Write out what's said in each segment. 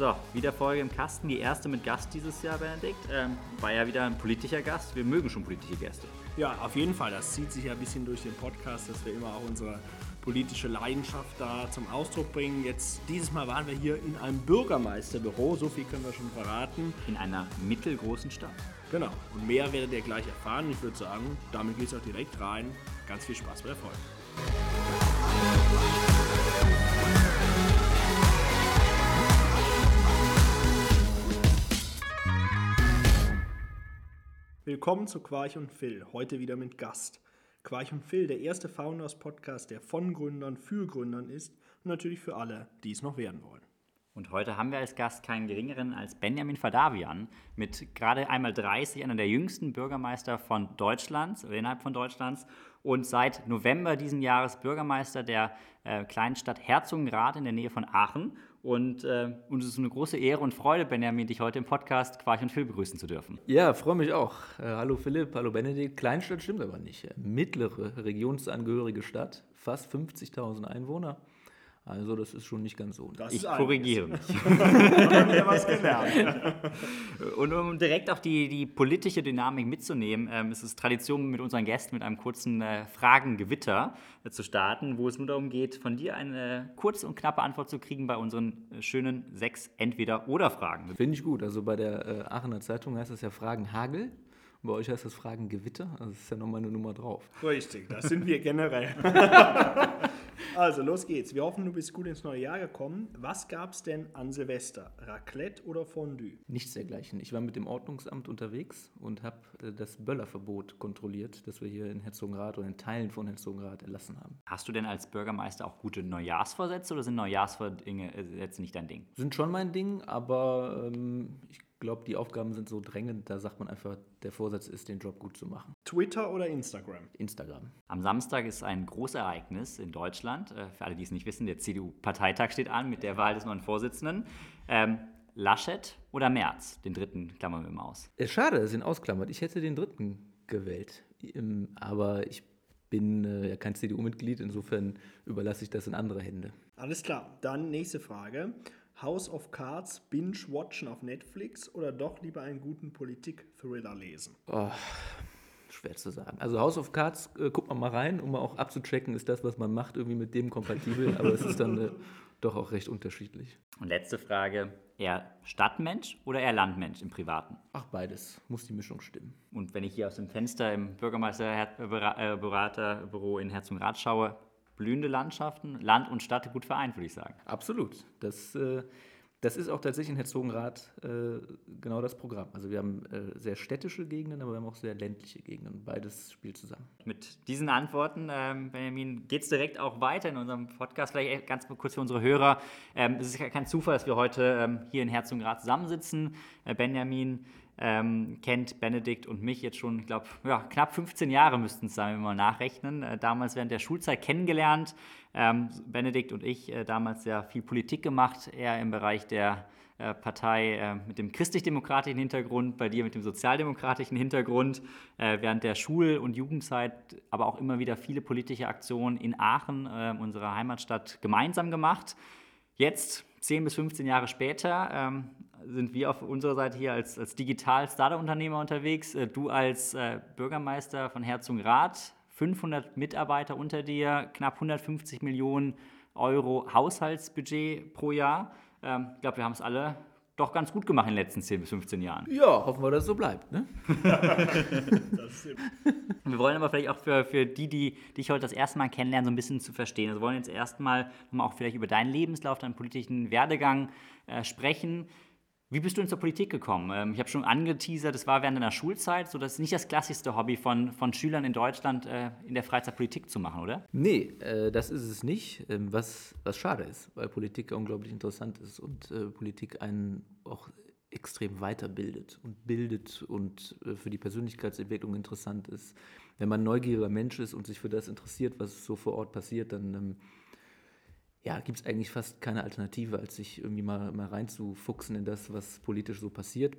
So, wieder Folge im Kasten, die erste mit Gast dieses Jahr, Benedikt. Ähm, war ja wieder ein politischer Gast. Wir mögen schon politische Gäste. Ja, auf jeden Fall. Das zieht sich ja ein bisschen durch den Podcast, dass wir immer auch unsere politische Leidenschaft da zum Ausdruck bringen. Jetzt dieses Mal waren wir hier in einem Bürgermeisterbüro, so viel können wir schon verraten. In einer mittelgroßen Stadt. Genau. Und mehr werdet ihr gleich erfahren. Ich würde sagen, damit geht es auch direkt rein. Ganz viel Spaß bei der Folge. Willkommen zu Quarch und Phil, heute wieder mit Gast. Quarch und Phil, der erste Founders-Podcast, der von Gründern für Gründern ist und natürlich für alle, die es noch werden wollen. Und heute haben wir als Gast keinen geringeren als Benjamin Fadavian mit gerade einmal 30, einer der jüngsten Bürgermeister von Deutschlands, oder innerhalb von Deutschlands und seit November diesen Jahres Bürgermeister der äh, kleinen Stadt Herzogenrath in der Nähe von Aachen. Und äh, uns ist eine große Ehre und Freude, Benjamin, dich heute im Podcast Quarch und Phil begrüßen zu dürfen. Ja, freue mich auch. Äh, hallo Philipp, hallo Benedikt. Kleinstadt stimmt aber nicht. Mittlere regionsangehörige Stadt, fast 50.000 Einwohner. Also das ist schon nicht ganz so. Das ich korrigiere mich. was gelernt. Und um direkt auch die, die politische Dynamik mitzunehmen, ähm, ist es Tradition mit unseren Gästen mit einem kurzen äh, Fragengewitter äh, zu starten, wo es nur darum geht, von dir eine kurze und knappe Antwort zu kriegen bei unseren äh, schönen sechs Entweder-Oder-Fragen. Finde ich gut. Also bei der äh, Aachener Zeitung heißt das ja Fragen Hagel. Bei euch heißt das Fragen Gewitter. Also das ist ja nochmal eine Nummer drauf. Richtig, das sind wir generell. Also, los geht's. Wir hoffen, du bist gut ins neue Jahr gekommen. Was gab's denn an Silvester? Raclette oder Fondue? Nichts dergleichen. Ich war mit dem Ordnungsamt unterwegs und habe äh, das Böllerverbot kontrolliert, das wir hier in Herzogenrath oder in Teilen von Herzogenrath erlassen haben. Hast du denn als Bürgermeister auch gute Neujahrsvorsätze oder sind Neujahrsvorsätze nicht dein Ding? Sind schon mein Ding, aber ähm, ich glaube, die Aufgaben sind so drängend, da sagt man einfach, der Vorsatz ist, den Job gut zu machen. Twitter oder Instagram? Instagram. Am Samstag ist ein Großereignis in Deutschland. Äh, für alle, die es nicht wissen, der CDU-Parteitag steht an mit der Wahl des neuen Vorsitzenden. Ähm, Laschet oder Merz? Den dritten klammern wir mal aus. Äh, schade, sind ausklammert. Ich hätte den dritten gewählt. Ähm, aber ich bin äh, ja kein CDU-Mitglied, insofern überlasse ich das in andere Hände. Alles klar, dann nächste Frage. House of Cards binge-watchen auf Netflix oder doch lieber einen guten Politik-Thriller lesen? Oh, schwer zu sagen. Also House of Cards, äh, guckt man mal rein, um mal auch abzuchecken, ist das, was man macht, irgendwie mit dem kompatibel, aber es ist dann äh, doch auch recht unterschiedlich. Und letzte Frage, eher Stadtmensch oder eher Landmensch im Privaten? Ach, beides. Muss die Mischung stimmen. Und wenn ich hier aus dem Fenster im Bürgermeisterberaterbüro in Herzogenrath schaue, blühende Landschaften, Land und Stadt gut vereint, würde ich sagen. Absolut. Das, äh, das ist auch tatsächlich in Herzogenrath äh, genau das Programm. Also wir haben äh, sehr städtische Gegenden, aber wir haben auch sehr ländliche Gegenden. Beides spielt zusammen. Mit diesen Antworten, ähm, Benjamin, geht es direkt auch weiter in unserem Podcast. Vielleicht ganz kurz für unsere Hörer. Ähm, es ist kein Zufall, dass wir heute ähm, hier in Herzogenrath zusammensitzen. Benjamin ähm, kennt Benedikt und mich jetzt schon, ich glaube, ja, knapp 15 Jahre müssten es sein, wenn wir mal nachrechnen. Äh, damals während der Schulzeit kennengelernt. Ähm, Benedikt und ich äh, damals sehr viel Politik gemacht, eher im Bereich der äh, Partei äh, mit dem christlich-demokratischen Hintergrund, bei dir mit dem sozialdemokratischen Hintergrund, äh, während der Schul- und Jugendzeit aber auch immer wieder viele politische Aktionen in Aachen, unserer Heimatstadt, gemeinsam gemacht. Jetzt, 10 bis 15 Jahre später, ähm, sind wir auf unserer Seite hier als, als Digital-Startup-Unternehmer unterwegs. Äh, du als äh, Bürgermeister von Herzogenrath, 500 Mitarbeiter unter dir, knapp 150 Millionen Euro Haushaltsbudget pro Jahr. Ähm, ich glaube, wir haben es alle doch ganz gut gemacht in den letzten 10 bis 15 Jahren. Ja, hoffen wir, dass es so bleibt. Ne? wir wollen aber vielleicht auch für, für die, die dich heute das erste Mal kennenlernen, so ein bisschen zu verstehen. Also wir wollen jetzt erstmal auch vielleicht über deinen Lebenslauf, deinen politischen Werdegang äh, sprechen. Wie bist du denn zur Politik gekommen? Ähm, ich habe schon angeteasert, das war während deiner Schulzeit, so das ist nicht das klassischste Hobby von, von Schülern in Deutschland, äh, in der Freizeit Politik zu machen, oder? Nee, äh, das ist es nicht, ähm, was, was schade ist, weil Politik unglaublich interessant ist und äh, Politik einen auch extrem weiterbildet und bildet und für die Persönlichkeitsentwicklung interessant ist. Wenn man ein neugieriger Mensch ist und sich für das interessiert, was so vor Ort passiert, dann ähm, ja, gibt es eigentlich fast keine Alternative, als sich irgendwie mal, mal reinzufuchsen in das, was politisch so passiert.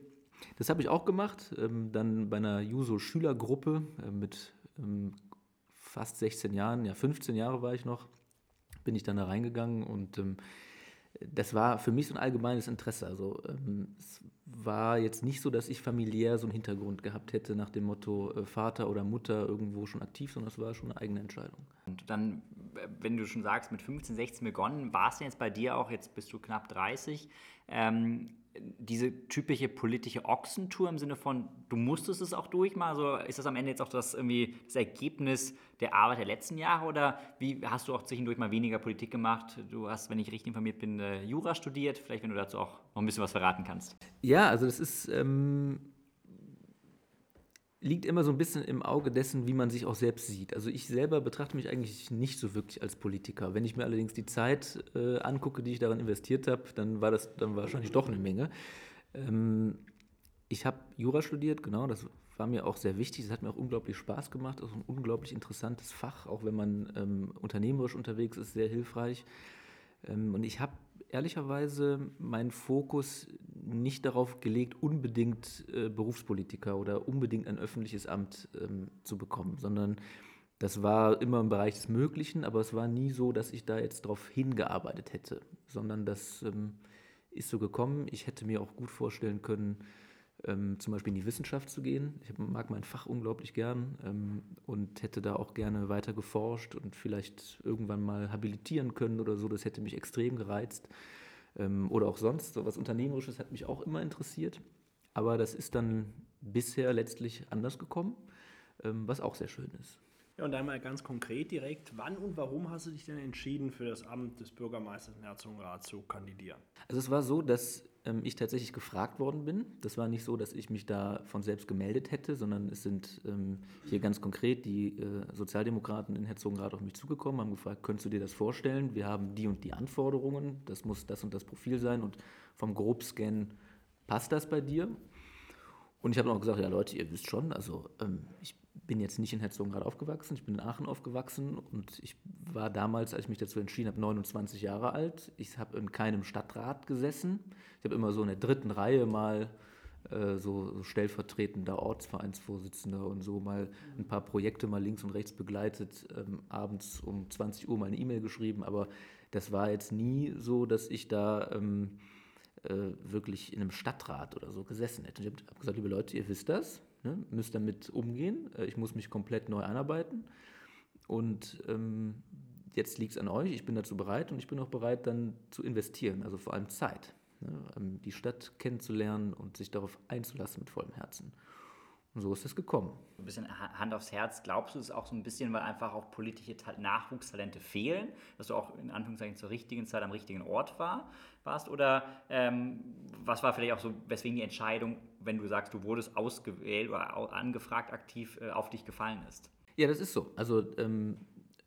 Das habe ich auch gemacht, ähm, dann bei einer Juso-Schülergruppe äh, mit ähm, fast 16 Jahren, ja 15 Jahre war ich noch, bin ich dann da reingegangen und ähm, das war für mich so ein allgemeines Interesse. Also ähm, es war jetzt nicht so, dass ich familiär so einen Hintergrund gehabt hätte nach dem Motto äh, Vater oder Mutter irgendwo schon aktiv, sondern es war schon eine eigene Entscheidung. Und dann, wenn du schon sagst, mit 15, 16 begonnen, war es denn jetzt bei dir auch, jetzt bist du knapp 30, ähm, diese typische politische Ochsentour im Sinne von, du musstest es auch durchmachen? Also ist das am Ende jetzt auch das, irgendwie das Ergebnis der Arbeit der letzten Jahre oder wie hast du auch zwischendurch mal weniger Politik gemacht? Du hast, wenn ich richtig informiert bin, äh, Jura studiert. Vielleicht, wenn du dazu auch noch ein bisschen was verraten kannst. Ja, also das ist, ähm, liegt immer so ein bisschen im Auge dessen, wie man sich auch selbst sieht. Also ich selber betrachte mich eigentlich nicht so wirklich als Politiker. Wenn ich mir allerdings die Zeit äh, angucke, die ich daran investiert habe, dann war das dann wahrscheinlich doch eine Menge. Ähm, ich habe Jura studiert, genau, das war mir auch sehr wichtig. Es hat mir auch unglaublich Spaß gemacht. Das ist ein unglaublich interessantes Fach, auch wenn man ähm, unternehmerisch unterwegs ist, sehr hilfreich. Ähm, und ich habe ehrlicherweise meinen Fokus nicht darauf gelegt, unbedingt äh, Berufspolitiker oder unbedingt ein öffentliches Amt ähm, zu bekommen, sondern das war immer im Bereich des Möglichen, aber es war nie so, dass ich da jetzt darauf hingearbeitet hätte, sondern das ähm, ist so gekommen. Ich hätte mir auch gut vorstellen können, ähm, zum Beispiel in die Wissenschaft zu gehen. Ich mag mein Fach unglaublich gern ähm, und hätte da auch gerne weiter geforscht und vielleicht irgendwann mal habilitieren können oder so. Das hätte mich extrem gereizt. Ähm, oder auch sonst, so was Unternehmerisches hat mich auch immer interessiert. Aber das ist dann bisher letztlich anders gekommen, ähm, was auch sehr schön ist. Ja, und einmal ganz konkret direkt, wann und warum hast du dich denn entschieden, für das Amt des Bürgermeisters in Herzogenrath zu kandidieren? Also es war so, dass ähm, ich tatsächlich gefragt worden bin. Das war nicht so, dass ich mich da von selbst gemeldet hätte, sondern es sind ähm, hier ganz konkret die äh, Sozialdemokraten in Herzogenrath auf mich zugekommen, haben gefragt, könntest du dir das vorstellen? Wir haben die und die Anforderungen, das muss das und das Profil sein und vom Grobscan passt das bei dir? Und ich habe auch gesagt, ja Leute, ihr wisst schon, also ähm, ich bin jetzt nicht in Herzogenrath aufgewachsen, ich bin in Aachen aufgewachsen und ich war damals, als ich mich dazu entschieden habe, 29 Jahre alt. Ich habe in keinem Stadtrat gesessen. Ich habe immer so in der dritten Reihe mal äh, so, stellvertretender Ortsvereinsvorsitzender und so mal ein paar Projekte mal links und rechts begleitet, ähm, abends um 20 Uhr mal eine E-Mail geschrieben, aber das war jetzt nie so, dass ich da ähm, äh, wirklich in einem Stadtrat oder so gesessen hätte. Ich habe gesagt, liebe Leute, ihr wisst das, ne? müsst damit umgehen. Äh, ich muss mich komplett neu einarbeiten. Und ähm, jetzt liegt es an euch. Ich bin dazu bereit und ich bin auch bereit, dann zu investieren, also vor allem Zeit. Ne? Ähm, die Stadt kennenzulernen und sich darauf einzulassen mit vollem Herzen. Und so ist es gekommen. Ein bisschen Hand aufs Herz, glaubst du es auch so ein bisschen, weil einfach auch politische Nachwuchstalente fehlen, dass du auch in Anführungszeichen zur richtigen Zeit am richtigen Ort war, warst? Oder ähm, was war vielleicht auch so, weswegen die Entscheidung, wenn du sagst, du wurdest ausgewählt oder angefragt aktiv, äh, auf dich gefallen ist? Ja, das ist so. Also ähm,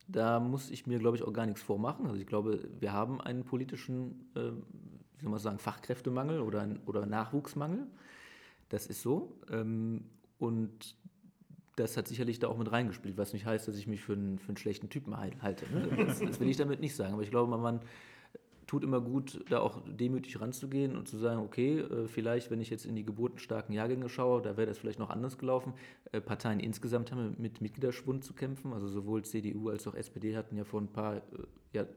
da muss ich mir, glaube ich, auch gar nichts vormachen. Also ich glaube, wir haben einen politischen, äh, wie soll man sagen, Fachkräftemangel oder, oder Nachwuchsmangel. Das ist so. Ähm, und das hat sicherlich da auch mit reingespielt, was nicht heißt, dass ich mich für einen, für einen schlechten Typen halte. Ne? Das, das, will ich damit nicht sagen. Aber ich glaube, man tut immer gut, da auch demütig ranzugehen und zu sagen, okay, äh, vielleicht, wenn ich jetzt in die geburtenstarken Jahrgänge schaue, da wäre das vielleicht noch anders gelaufen. Äh, Parteien insgesamt haben mit Mitgliederschwund zu kämpfen. Also sowohl CDU als auch SPD hatten ja vor ein paar äh,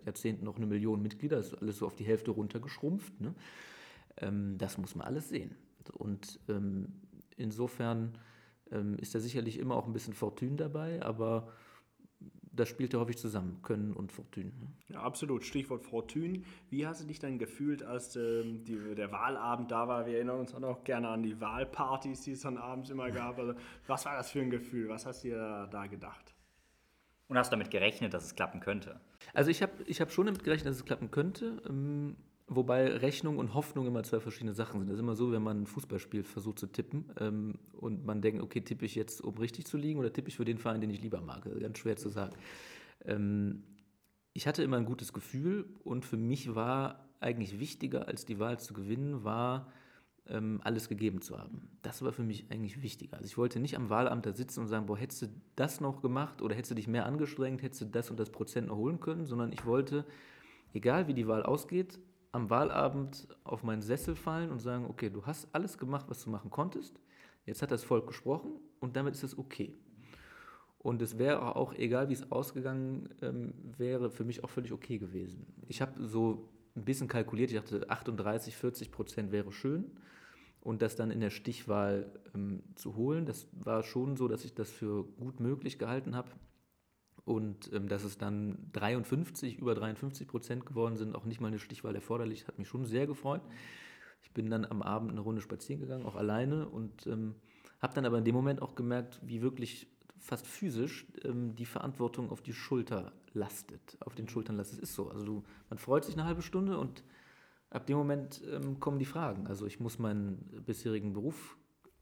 Jahrzehnten noch eine Million Mitglieder. Das ist alles so auf die Hälfte runtergeschrumpft. Ne? Ähm, das muss man alles sehen. Und ähm, insofern ähm, ist da sicherlich immer auch ein bisschen Fortune dabei, aber das spielt ja häufig zusammen, Können und Fortune. Ne? Ja, absolut. Stichwort Fortune. Wie hast du dich dann gefühlt, als ähm, die, der Wahlabend da war? Wir erinnern uns auch gerne an die Wahlpartys, die es dann abends immer gab. Also, was war das für ein Gefühl? Was hast du dir da gedacht? Und hast du damit gerechnet, dass es klappen könnte? Also ich habe ich hab schon damit gerechnet, dass es klappen könnte. Ähm, Wobei Rechnung und Hoffnung immer zwei verschiedene Sachen sind. Das ist immer so, wenn man ein Fußballspiel versucht zu tippen ähm, und man denkt, okay, tippe ich jetzt, um richtig zu liegen oder tippe ich für den Verein, den ich lieber mag? Ganz schwer zu sagen. Ähm, ich hatte immer ein gutes Gefühl und für mich war eigentlich wichtiger, als die Wahl zu gewinnen, war, ähm, alles gegeben zu haben. Das war für mich eigentlich wichtiger. Also ich wollte nicht am Wahlamt da sitzen und sagen, boah, hättest du das noch gemacht oder hättest du dich mehr angestrengt, hättest du das und das Prozent noch holen können, sondern ich wollte, egal wie die Wahl ausgeht, am Wahlabend auf meinen Sessel fallen und sagen, okay, du hast alles gemacht, was du machen konntest. Jetzt hat das Volk gesprochen und damit ist es okay. Und es wäre auch, egal wie es ausgegangen ähm, wäre, für mich auch völlig okay gewesen. Ich habe so ein bisschen kalkuliert. Ich dachte, 38, 40 Prozent wäre schön. Und das dann in der Stichwahl ähm, zu holen, das war schon so, dass ich das für gut möglich gehalten habe. Und ähm, dass es dann 53, über 53 Prozent geworden sind, auch nicht mal eine Stichwahl erforderlich, hat mich schon sehr gefreut. Ich bin dann am Abend eine Runde spazieren gegangen, auch alleine, und ähm, habe dann aber in dem Moment auch gemerkt, wie wirklich fast physisch ähm, die Verantwortung auf die Schulter lastet, auf den Schultern lastet. Es ist so. Also du, man freut sich eine halbe Stunde und ab dem Moment ähm, kommen die Fragen. Also ich muss meinen bisherigen Beruf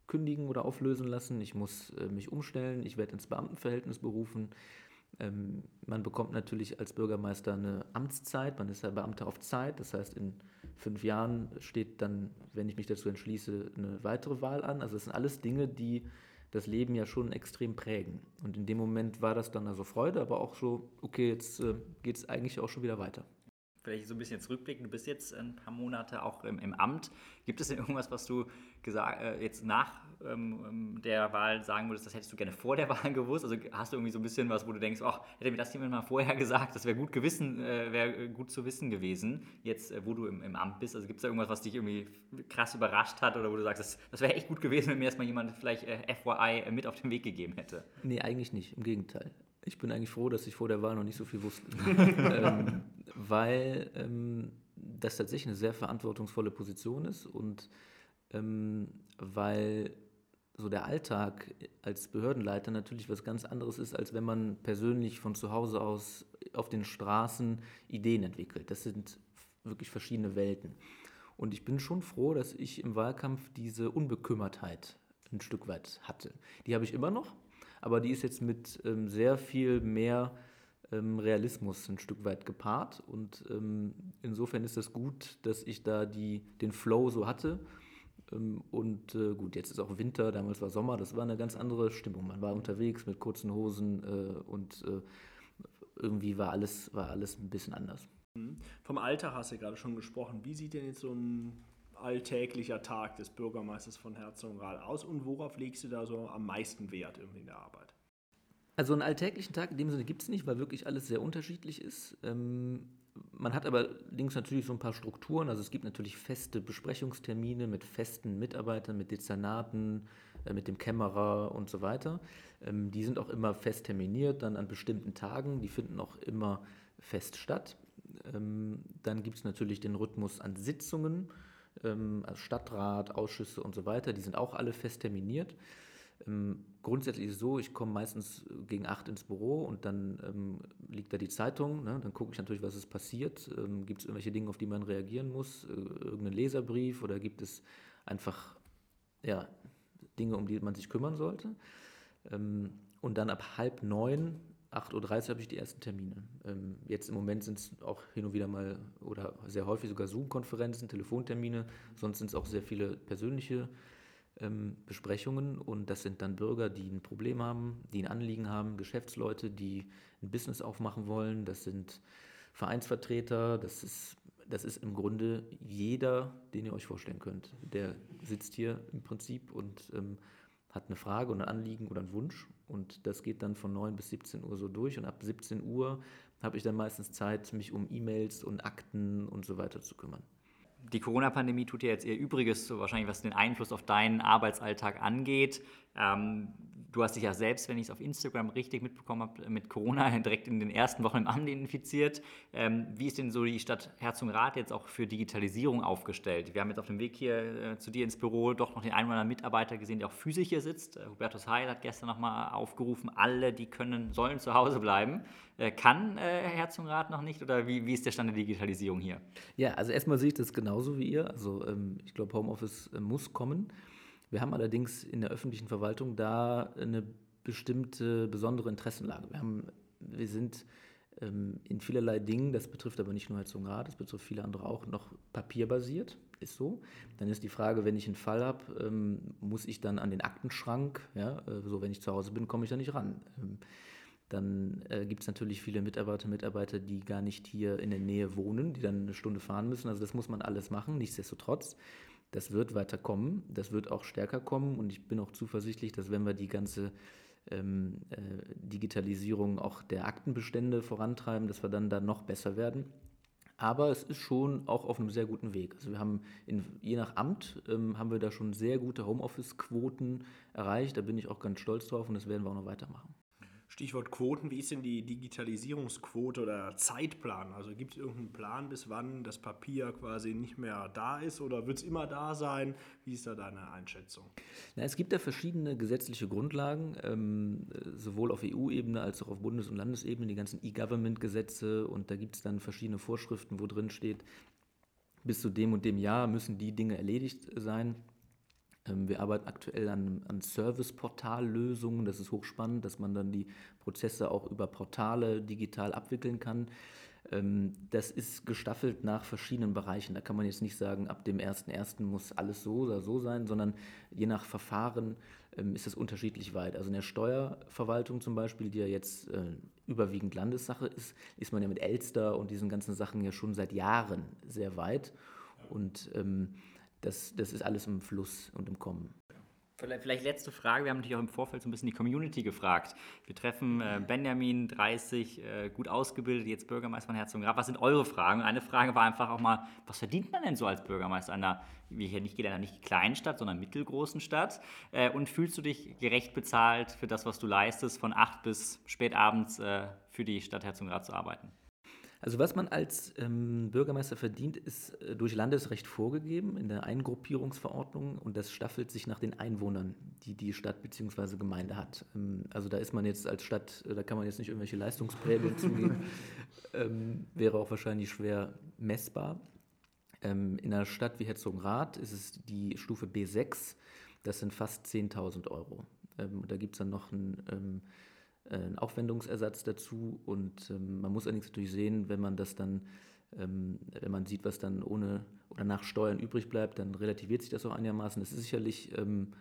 kündigen oder auflösen lassen, ich muss äh, mich umstellen, ich werde ins Beamtenverhältnis berufen. Ähm, man bekommt natürlich als Bürgermeister eine Amtszeit, man ist ja Beamter auf Zeit, das heißt in fünf Jahren steht dann, wenn ich mich dazu entschließe, eine weitere Wahl an. Also das sind alles Dinge, die das Leben ja schon extrem prägen. Und in dem Moment war das dann also Freude, aber auch so, okay, jetzt äh, geht es eigentlich auch schon wieder weiter vielleicht so ein bisschen zurückblicken, du bist jetzt ein paar Monate auch im, im Amt. Gibt es denn irgendwas, was du gesagt, äh, jetzt nach ähm, ähm, der Wahl sagen würdest, das hättest du gerne vor der Wahl gewusst? Also hast du irgendwie so ein bisschen was, wo du denkst, ach, hätte mir das jemand mal vorher gesagt, das wäre gut gewissen, äh, wäre gut zu wissen gewesen, jetzt äh, wo du im, im, Amt bist. Also gibt es da irgendwas, was dich irgendwie krass überrascht hat oder wo du sagst, das, das wäre echt gut gewesen, wenn mir erstmal jemand vielleicht äh, FYI äh, mit auf den Weg gegeben hätte? Nee, eigentlich nicht, im Gegenteil. Ich bin eigentlich froh, dass ich vor der Wahl noch nicht so viel wusste. ähm, weil ähm, das tatsächlich eine sehr verantwortungsvolle Position ist und ähm, weil so der Alltag als Behördenleiter natürlich was ganz anderes ist, als wenn man persönlich von zu Hause aus auf den Straßen Ideen entwickelt. Das sind wirklich verschiedene Welten. Und ich bin schon froh, dass ich im Wahlkampf diese Unbekümmertheit ein Stück weit hatte. Die habe ich immer noch, aber die ist jetzt mit ähm, sehr viel mehr ähm, Realismus ein Stück weit gepaart. Und ähm, insofern ist es das gut, dass ich da die, den Flow so hatte. Ähm, und äh, gut, jetzt ist auch Winter, damals war Sommer, das war eine ganz andere Stimmung. Man war unterwegs mit kurzen Hosen äh, und äh, irgendwie war alles, war alles ein bisschen anders. Mhm. Vom Alltag hast du gerade schon gesprochen. Wie sieht denn jetzt so ein alltäglicher Tag des Bürgermeisters von Herzogenrath aus und worauf legst du da so am meisten Wert irgendwie in der Arbeit? Also einen alltäglichen Tag in dem Sinne gibt es nicht, weil wirklich alles sehr unterschiedlich ist. Ähm, man hat aber links natürlich so ein paar Strukturen. Also es gibt natürlich feste Besprechungstermine mit festen Mitarbeitern, mit Dezernaten, äh, mit dem Kämmerer und so weiter. Ähm, die sind auch immer fest terminiert, dann an bestimmten Tagen. Die finden auch immer fest statt. Ähm, dann gibt es natürlich den Rhythmus an Sitzungen, also Stadtrat, Ausschüsse und so weiter. Die sind auch alle fest terminiert. Grundsätzlich so, ich komme meistens gegen acht ins Büro und dann ähm, liegt da die Zeitung. Ne? Dann gucke ich natürlich, was ist passiert. Ähm, gibt es irgendwelche Dinge, auf die man reagieren muss? Äh, irgendeinen Leserbrief oder gibt es einfach ja, Dinge, um die man sich kümmern sollte? Ähm, und dann ab halb neun 8.30 Uhr habe ich die ersten Termine. Ähm, jetzt im Moment sind es auch hin und wieder mal oder sehr häufig sogar Zoom-Konferenzen, Telefontermine. Sonst sind es auch sehr viele persönliche ähm, Besprechungen. Und das sind dann Bürger, die ein Problem haben, die ein Anliegen haben, Geschäftsleute, die ein Business aufmachen wollen, das sind Vereinsvertreter, das ist, das ist im Grunde jeder, den ihr euch vorstellen könnt. Der sitzt hier im Prinzip und ähm, hat eine Frage und ein Anliegen oder einen Wunsch. Und das geht dann von 9 bis 17 Uhr so durch. Und ab 17 Uhr habe ich dann meistens Zeit, mich um E-Mails und Akten und so weiter zu kümmern die Corona-Pandemie tut ja jetzt ihr Übriges, so wahrscheinlich was den Einfluss auf deinen Arbeitsalltag angeht. Ähm, du hast dich ja selbst, wenn ich es auf Instagram richtig mitbekommen habe, mit Corona direkt in den ersten Wochen im Amt infiziert. Ähm, wie ist denn so die Stadt Herzogenrath jetzt auch für Digitalisierung aufgestellt? Wir haben jetzt auf dem Weg hier äh, zu dir ins Büro doch noch den einen oder anderen Mitarbeiter gesehen, der auch physisch hier sitzt. Äh, Hubertus Heil hat gestern nochmal aufgerufen, alle, die können, sollen zu Hause bleiben. Äh, kann äh, Herzogenrath noch nicht oder wie, wie ist der Stand der Digitalisierung hier? Ja, also erstmal sehe ich das genauso wie ihr. Also ähm, ich glaube, Homeoffice äh, muss kommen. Wir haben allerdings in der öffentlichen Verwaltung da eine bestimmte besondere Interessenlage. Wir, haben, wir sind ähm, in vielerlei Dingen, das betrifft aber nicht nur Herzogenrath, das betrifft viele andere auch, noch papierbasiert, ist so. Dann ist die Frage, wenn ich einen Fall habe, ähm, muss ich dann an den Aktenschrank, ja, äh, so wenn ich zu Hause bin, komme ich da nicht ran. Ähm, dann äh, gibt es natürlich viele Mitarbeiter, Mitarbeiter, die gar nicht hier in der Nähe wohnen, die dann eine Stunde fahren müssen. Also das muss man alles machen. Nichtsdestotrotz, das wird weiter kommen, das wird auch stärker kommen und ich bin auch zuversichtlich, dass wenn wir die ganze ähm, äh, Digitalisierung auch der Aktenbestände vorantreiben, dass wir dann da noch besser werden. Aber es ist schon auch auf einem sehr guten Weg. Also wir haben in, je nach Amt ähm, haben wir da schon sehr gute Homeoffice-Quoten erreicht. Da bin ich auch ganz stolz drauf und das werden wir auch noch weitermachen. Stichwort Quoten, wie ist denn die Digitalisierungsquote oder Zeitplan? Also gibt es irgendeinen Plan, bis wann das Papier quasi nicht mehr da ist oder wird es immer da sein? Wie ist da deine Einschätzung? Na, es gibt da verschiedene gesetzliche Grundlagen, ähm, sowohl auf EU-Ebene als auch auf Bundes- und Landesebene, die ganzen E-Government-Gesetze und da gibt es dann verschiedene Vorschriften, wo drin steht, bis zu dem und dem Jahr müssen die Dinge erledigt sein. Ähm, wir arbeiten aktuell an, an Service-Portal-Lösungen. Das ist hochspannend, dass man dann die Prozesse auch über Portale digital abwickeln kann. Ähm, das ist gestaffelt nach verschiedenen Bereichen. Da kann man jetzt nicht sagen, ab dem 1.1. muss alles so oder so sein, sondern je nach Verfahren ähm, ist es unterschiedlich weit. Also in der Steuerverwaltung zum Beispiel, die ja jetzt äh, überwiegend Landessache ist, ist man ja mit Elster und diesen ganzen Sachen ja schon seit Jahren sehr weit. Und ähm, das, das ist alles im Fluss und im Kommen. Vielleicht letzte Frage. Wir haben natürlich auch im Vorfeld so ein bisschen die Community gefragt. Wir treffen äh, Benjamin, 30, äh, gut ausgebildet, jetzt Bürgermeister von Herzogenrath. Was sind eure Fragen? Eine Frage war einfach auch mal, was verdient man denn so als Bürgermeister einer, wie hier nicht einer nicht kleinen Stadt, sondern mittelgroßen Stadt? Äh, und fühlst du dich gerecht bezahlt für das, was du leistest, von acht bis spät abends äh, für die Stadt Herzogenrath zu arbeiten? Also was man als ähm, Bürgermeister verdient, ist äh, durch Landesrecht vorgegeben in der Eingruppierungsverordnung und das staffelt sich nach den Einwohnern, die die Stadt bzw. Gemeinde hat. Ähm, also da ist man jetzt als Stadt, äh, da kann man jetzt nicht irgendwelche Leistungsprämien zugeben, ähm, wäre auch wahrscheinlich schwer messbar. Ähm, in einer Stadt wie Herzogenrath ist es die Stufe B6, das sind fast 10.000 Euro. Ähm, da gibt es dann noch ein ähm, äh, einen Aufwendungsersatz dazu. Und ähm, man muss allerdings natürlich sehen, wenn man das dann, ähm, wenn man sieht, was dann ohne oder nach Steuern übrig bleibt, dann relativiert sich das auch einigermaßen. Das ist sicherlich, ähm,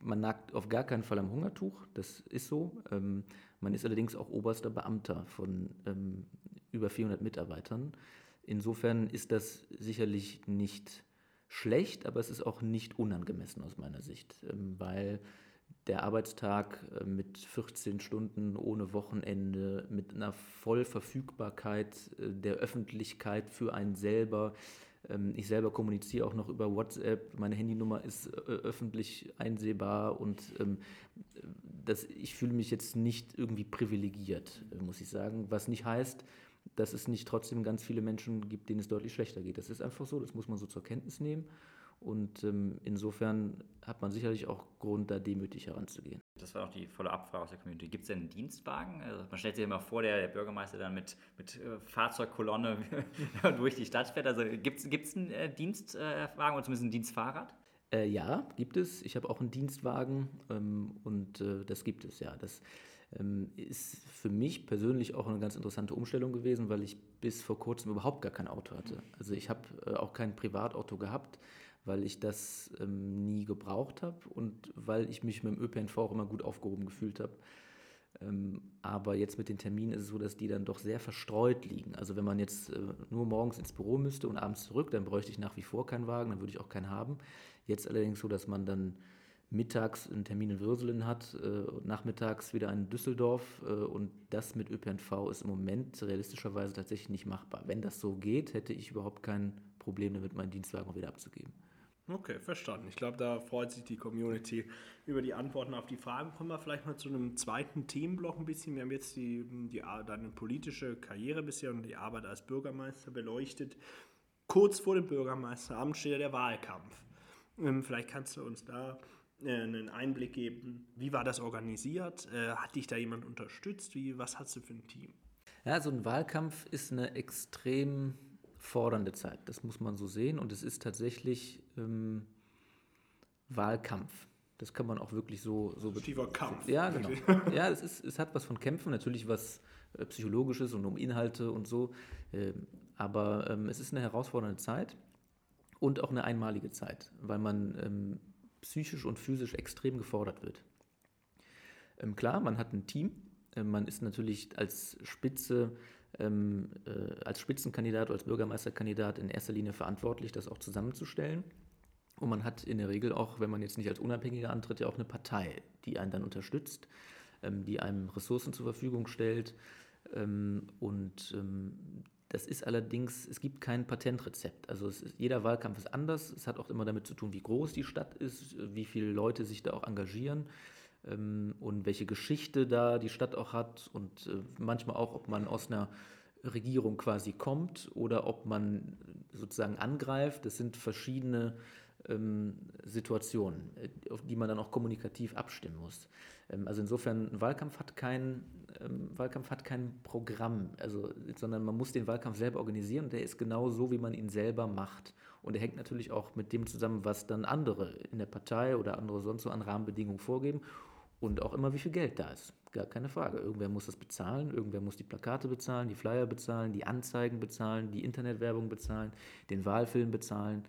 man nagt auf gar keinen Fall am Hungertuch, das ist so. Ähm, man ist allerdings auch oberster Beamter von ähm, über 400 Mitarbeitern. Insofern ist das sicherlich nicht schlecht, aber es ist auch nicht unangemessen aus meiner Sicht, ähm, weil der Arbeitstag äh, mit 14 Stunden ohne Wochenende, mit einer Vollverfügbarkeit äh, der Öffentlichkeit für einen selber. Ähm, ich selber kommuniziere auch noch über WhatsApp. Meine Handynummer ist äh, öffentlich einsehbar und ähm, das, ich fühle mich jetzt nicht irgendwie privilegiert, muss ich sagen. Was nicht heißt, dass es nicht trotzdem ganz viele Menschen gibt, denen es deutlich schlechter geht. Das ist einfach so, das muss man so zur Kenntnis nehmen. Und ähm, insofern hat man sicherlich auch Grund, da demütig heranzugehen. Das war auch die volle Abfrage aus der Community. Gibt es denn einen Dienstwagen? Also man stellt sich immer vor, der, der Bürgermeister dann mit, mit äh, Fahrzeugkolonne durch die Stadt fährt. Also gibt es einen äh, Dienstwagen oder zumindest ein Dienstfahrrad? Äh, ja, gibt es. Ich habe auch einen Dienstwagen ähm, und äh, das gibt es, ja. Das ähm, ist für mich persönlich auch eine ganz interessante Umstellung gewesen, weil ich bis vor kurzem überhaupt gar kein Auto hatte. Also ich habe äh, auch kein Privatauto gehabt weil ich das ähm, nie gebraucht habe und weil ich mich mit dem ÖPNV auch immer gut aufgehoben gefühlt habe. Ähm, aber jetzt mit den Terminen ist es so, dass die dann doch sehr verstreut liegen. Also wenn man jetzt äh, nur morgens ins Büro müsste und abends zurück, dann bräuchte ich nach wie vor keinen Wagen, dann würde ich auch keinen haben. Jetzt allerdings so, dass man dann mittags einen Termin in Würselen hat, äh, nachmittags wieder in Düsseldorf äh, und das mit ÖPNV ist im Moment realistischerweise tatsächlich nicht machbar. Wenn das so geht, hätte ich überhaupt kein Problem damit, meinen Dienstwagen auch wieder abzugeben. Okay, verstanden. Ich glaube, da freut sich die Community über die Antworten auf die Fragen. Kommen wir vielleicht mal zu einem zweiten Themenblock ein bisschen. Wir haben jetzt die, die, deine politische Karriere bisher und die Arbeit als Bürgermeister beleuchtet. Kurz vor dem Bürgermeisteramt steht ja der Wahlkampf. Ähm, vielleicht kannst du uns da äh, einen Einblick geben. Wie war das organisiert? Äh, hat dich da jemand unterstützt? Wie, was hast du für ein Team? Ja, so ein Wahlkampf ist eine extrem fordernde Zeit. Das muss man so sehen. Und es ist tatsächlich ähm, Wahlkampf. Das kann man auch wirklich so, so Stichwort Kampf. Ja, genau. Ja, es, ist, es hat was von Kämpfen, natürlich was äh, Psychologisches und um Inhalte und so. Ähm, aber ähm, es ist eine herausfordernde Zeit und auch eine einmalige Zeit, weil man ähm, psychisch und physisch extrem gefordert wird. Klar, man hat ein Team. Man ist natürlich als Spitze ähm, äh, als Spitzenkandidat als Bürgermeisterkandidat in erster Linie verantwortlich, das auch zusammenzustellen. Und man hat in der Regel auch, wenn man jetzt nicht als Unabhängiger antritt, ja auch eine Partei, die einen dann unterstützt, ähm, die einem Ressourcen zur Verfügung stellt. Ähm, und ähm, Das ist allerdings, es gibt kein Patentrezept. Also ist, jeder Wahlkampf ist anders. Es hat auch immer damit zu tun, wie groß die Stadt ist, wie viele Leute sich da auch engagieren ähm, und welche Geschichte da die Stadt auch hat und äh, manchmal auch, ob man aus einer Regierung quasi kommt oder ob man sozusagen angreift. Das sind verschiedene ähm, Situationen, äh, auf die man dann auch kommunikativ abstimmen muss. Ähm, also insofern, ein Wahlkampf hat kein, ähm, Wahlkampf hat kein Programm, also, sondern man muss den Wahlkampf selber organisieren und der ist genau so, wie man ihn selber macht. Und er hängt natürlich auch mit dem zusammen, was dann andere in der Partei oder andere sonst so an Rahmenbedingungen vorgeben und auch immer, wie viel Geld da ist. Gar keine Frage. Irgendwer muss das bezahlen, irgendwer muss die Plakate bezahlen, die Flyer bezahlen, die Anzeigen bezahlen, die Internetwerbung bezahlen, den Wahlfilm bezahlen.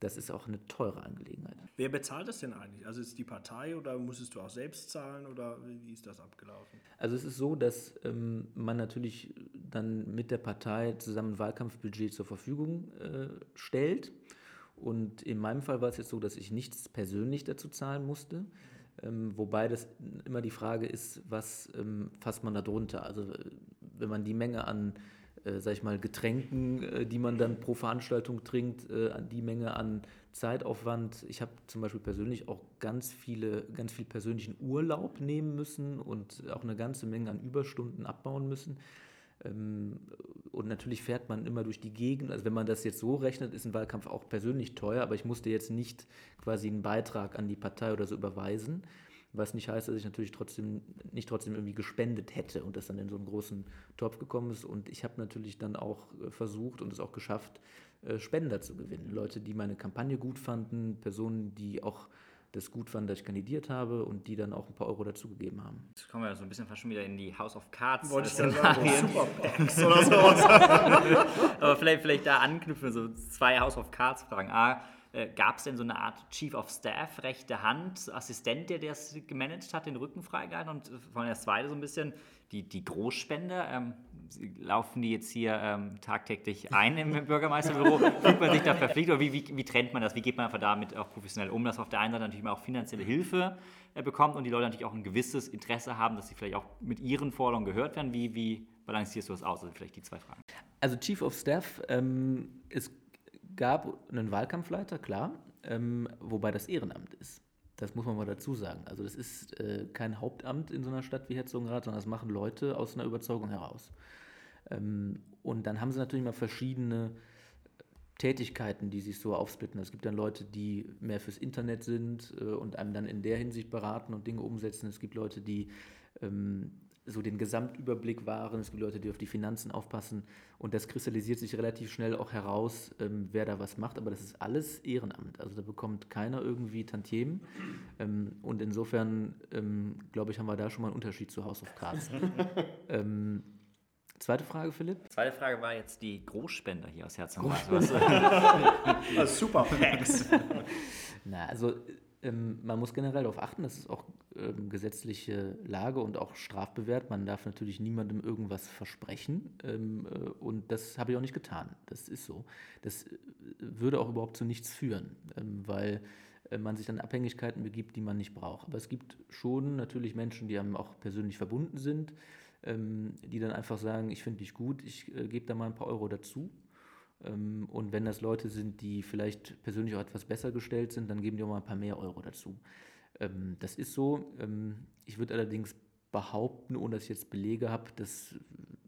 Das ist auch eine teure Angelegenheit. Wer bezahlt das denn eigentlich? Also ist es die Partei oder musstest du auch selbst zahlen oder wie ist das abgelaufen? Also es ist so, dass ähm, man natürlich dann mit der Partei zusammen ein Wahlkampfbudget zur Verfügung äh, stellt. Und in meinem Fall war es jetzt so, dass ich nichts persönlich dazu zahlen musste. Ähm, wobei das immer die Frage ist, was ähm, fasst man da drunter? Also wenn man die Menge an, äh, sag ich mal, Getränken, äh, die man dann pro Veranstaltung trinkt, äh, die Menge an Zeitaufwand. Ich habe zum Beispiel persönlich auch ganz viele, ganz viel persönlichen Urlaub nehmen müssen und auch eine ganze Menge an Überstunden abbauen müssen. Ähm, und natürlich fährt man immer durch die Gegend. Also wenn man das jetzt so rechnet, ist ein Wahlkampf auch persönlich teuer, aber ich musste jetzt nicht quasi einen Beitrag an die Partei oder so überweisen. Was nicht heißt, dass ich natürlich trotzdem nicht trotzdem irgendwie gespendet hätte und das dann in so einen großen Topf gekommen ist. Und ich habe natürlich dann auch äh, versucht und es auch geschafft, äh, Spender zu gewinnen. Leute, die meine Kampagne gut fanden, Personen, die auch das gut fanden, dass ich kandidiert habe und die dann auch ein paar Euro dazugegeben haben. Jetzt kommen wir so ein bisschen fast schon wieder in die House of Cards Wollte ich Szenarien. sagen, oder sowas. Aber vielleicht, vielleicht da anknüpfen, so zwei House of Cards Fragen. A, äh, gab es denn so eine Art Chief of Staff, rechte Hand, Assistent, der das gemanagt hat, den Rücken freigehalten? Und vor allem das zweite so ein bisschen, die, die Großspender, ähm, laufen die jetzt hier ähm, tagtäglich ein im Bürgermeisterbüro? Fühlt man sich da verpflichtet oder wie, wie, wie trennt man das? Wie geht man einfach damit auch professionell um, dass auf der einen Seite natürlich auch finanzielle Hilfe äh, bekommt und die Leute natürlich auch ein gewisses Interesse haben, dass sie vielleicht auch mit ihren Forderungen gehört werden? Wie, wie balancierst du das aus? Also vielleicht die zwei Fragen. Also Chief of Staff, ähm, es gab einen Wahlkampfleiter, klar, ähm, wobei das Ehrenamt ist. Das muss man mal dazu sagen. Also das ist äh, kein Hauptamt in so einer Stadt wie Herzogenrath, sondern das machen Leute aus einer Überzeugung heraus. Ähm, und dann haben sie natürlich mal verschiedene Tätigkeiten, die sich so aufsplitten. Es gibt dann Leute, die mehr fürs Internet sind äh, und einem dann in der Hinsicht beraten und Dinge umsetzen. Es gibt Leute, die ähm, so den Gesamtüberblick wahren. Es gibt Leute, die auf die Finanzen aufpassen. Und das kristallisiert sich relativ schnell auch heraus, ähm, wer da was macht. Aber das ist alles Ehrenamt. Also da bekommt keiner irgendwie Tantiemen. Ähm, und insofern, ähm, glaube ich, haben wir da schon mal einen Unterschied zu House of Cards. zweite Frage, Philipp? Zweite Frage war jetzt die Großspender hier aus Herzogenrath. Also super Packs. Na, also ähm, man muss generell darauf achten, das ist auch ähm, gesetzliche Lage und auch strafbewehrt. Man darf natürlich niemandem irgendwas versprechen ähm, äh, und das habe ich auch nicht getan. Das ist so. Das äh, würde auch überhaupt zu nichts führen, ähm, weil äh, man sich dann Abhängigkeiten begibt, die man nicht braucht. Aber es gibt schon natürlich Menschen, die einem auch persönlich verbunden sind, ähm, die dann einfach sagen, ich finde dich gut, ich äh, gebe da mal ein paar Euro dazu. Ähm, und wenn das Leute sind, die vielleicht persönlich auch etwas besser gestellt sind, dann geben die auch mal ein paar mehr Euro dazu. Ähm, das ist so. Ähm, ich würde allerdings behaupten, ohne dass ich jetzt Belege habe, dass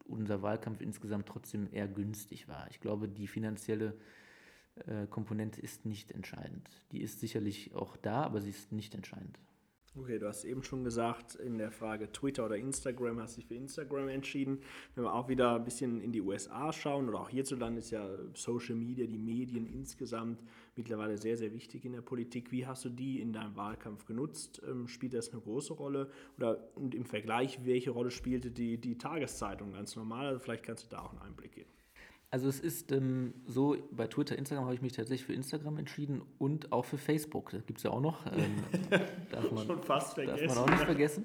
unser Wahlkampf insgesamt trotzdem eher günstig war. Ich glaube, die finanzielle äh, Komponente ist nicht entscheidend. Die ist sicherlich auch da, aber sie ist nicht entscheidend. Okay, du hast eben schon gesagt, in der Frage Twitter oder Instagram hast du dich für Instagram entschieden. Wenn wir auch wieder ein bisschen in die USA schauen oder auch hierzulande ist ja Social Media, die Medien insgesamt mittlerweile sehr, sehr wichtig in der Politik. Wie hast du die in deinem Wahlkampf genutzt? Ähm, spielt das eine große Rolle? Oder und im Vergleich, welche Rolle spielte die, die Tageszeitung ganz normal? Also vielleicht kannst du da auch einen Einblick geben. Also es ist ähm, so, bei Twitter, Instagram habe ich mich tatsächlich für Instagram entschieden und auch für Facebook. Das gibt es ja auch noch. Ähm, darf, man, Schon fast vergessen. darf man auch nicht vergessen.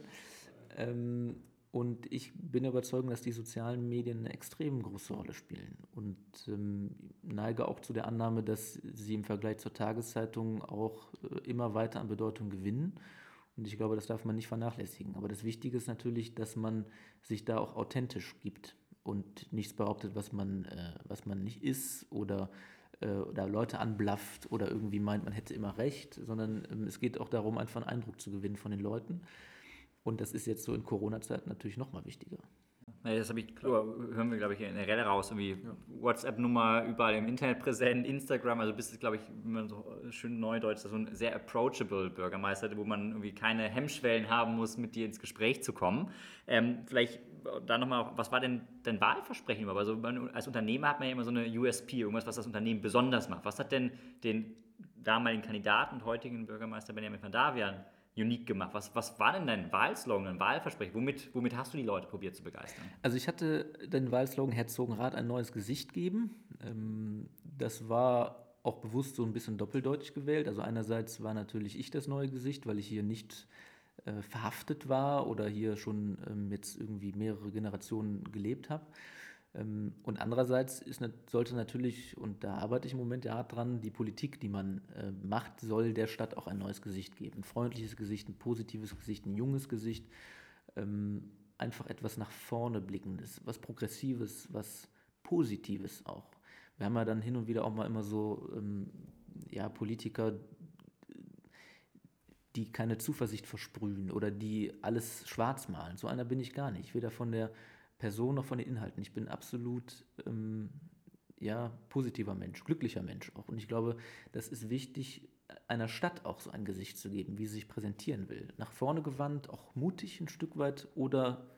Ähm, und ich bin überzeugt, dass die sozialen Medien eine extrem große Rolle spielen. Und ähm, neige auch zu der Annahme, dass sie im Vergleich zur Tageszeitung auch äh, immer weiter an Bedeutung gewinnen. Und ich glaube, das darf man nicht vernachlässigen. Aber das Wichtige ist natürlich, dass man sich da auch authentisch gibt. Und nichts behauptet, was man, äh, was man nicht ist oder, äh, oder Leute anblafft oder irgendwie meint, man hätte immer recht, sondern ähm, es geht auch darum, einfach einen Eindruck zu gewinnen von den Leuten. Und das ist jetzt so in Corona-Zeiten natürlich nochmal wichtiger. Ja, das ich, hören wir, glaube ich, in der Relle raus. Irgendwie ja. WhatsApp-Nummer überall im Internet präsent, Instagram. Also bist du, glaube ich, wie man so schön neudeutsch, so ein sehr approachable Bürgermeister, wo man irgendwie keine Hemmschwellen haben muss, mit dir ins Gespräch zu kommen. Ähm, vielleicht da nochmal, was war denn dein Wahlversprechen über? Also als Unternehmer hat man ja immer so eine USP, irgendwas, was das Unternehmen besonders macht. Was hat denn den damaligen Kandidaten und heutigen Bürgermeister Benjamin van Davian unique gemacht? Was, was war denn dein Wahlslogan, dein Wahlversprechen? Womit, womit hast du die Leute probiert zu begeistern? Also ich hatte den Wahlslogan Herzogenrat ein neues Gesicht geben. Ähm, das war auch bewusst so ein bisschen doppeldeutig gewählt. Also einerseits war natürlich ich das neue Gesicht, weil ich hier nicht äh, verhaftet war oder hier schon ähm, jetzt irgendwie mehrere Generationen gelebt habe. Ähm, und andererseits ist, sollte natürlich, und da arbeite ich im Moment ja hart dran, die Politik, die man äh, macht, soll der Stadt auch ein neues Gesicht geben. Ein freundliches Gesicht, ein positives Gesicht, ein junges Gesicht. Ähm, einfach etwas nach vorne blickendes, was Progressives, was Positives auch. Wir haben ja dann hin und wieder auch mal immer so ähm, ja, Politiker, die keine Zuversicht versprühen oder die alles schwarz malen. So einer bin ich gar nicht. Weder von der Person noch von den Inhalten. Ich bin absolut ähm, ja, positiver Mensch, glücklicher Mensch auch. Und ich glaube, das ist wichtig, einer Stadt auch so ein Gesicht zu geben, wie sie sich präsentieren will. Nach vorne gewandt, auch mutig ein Stück weit oder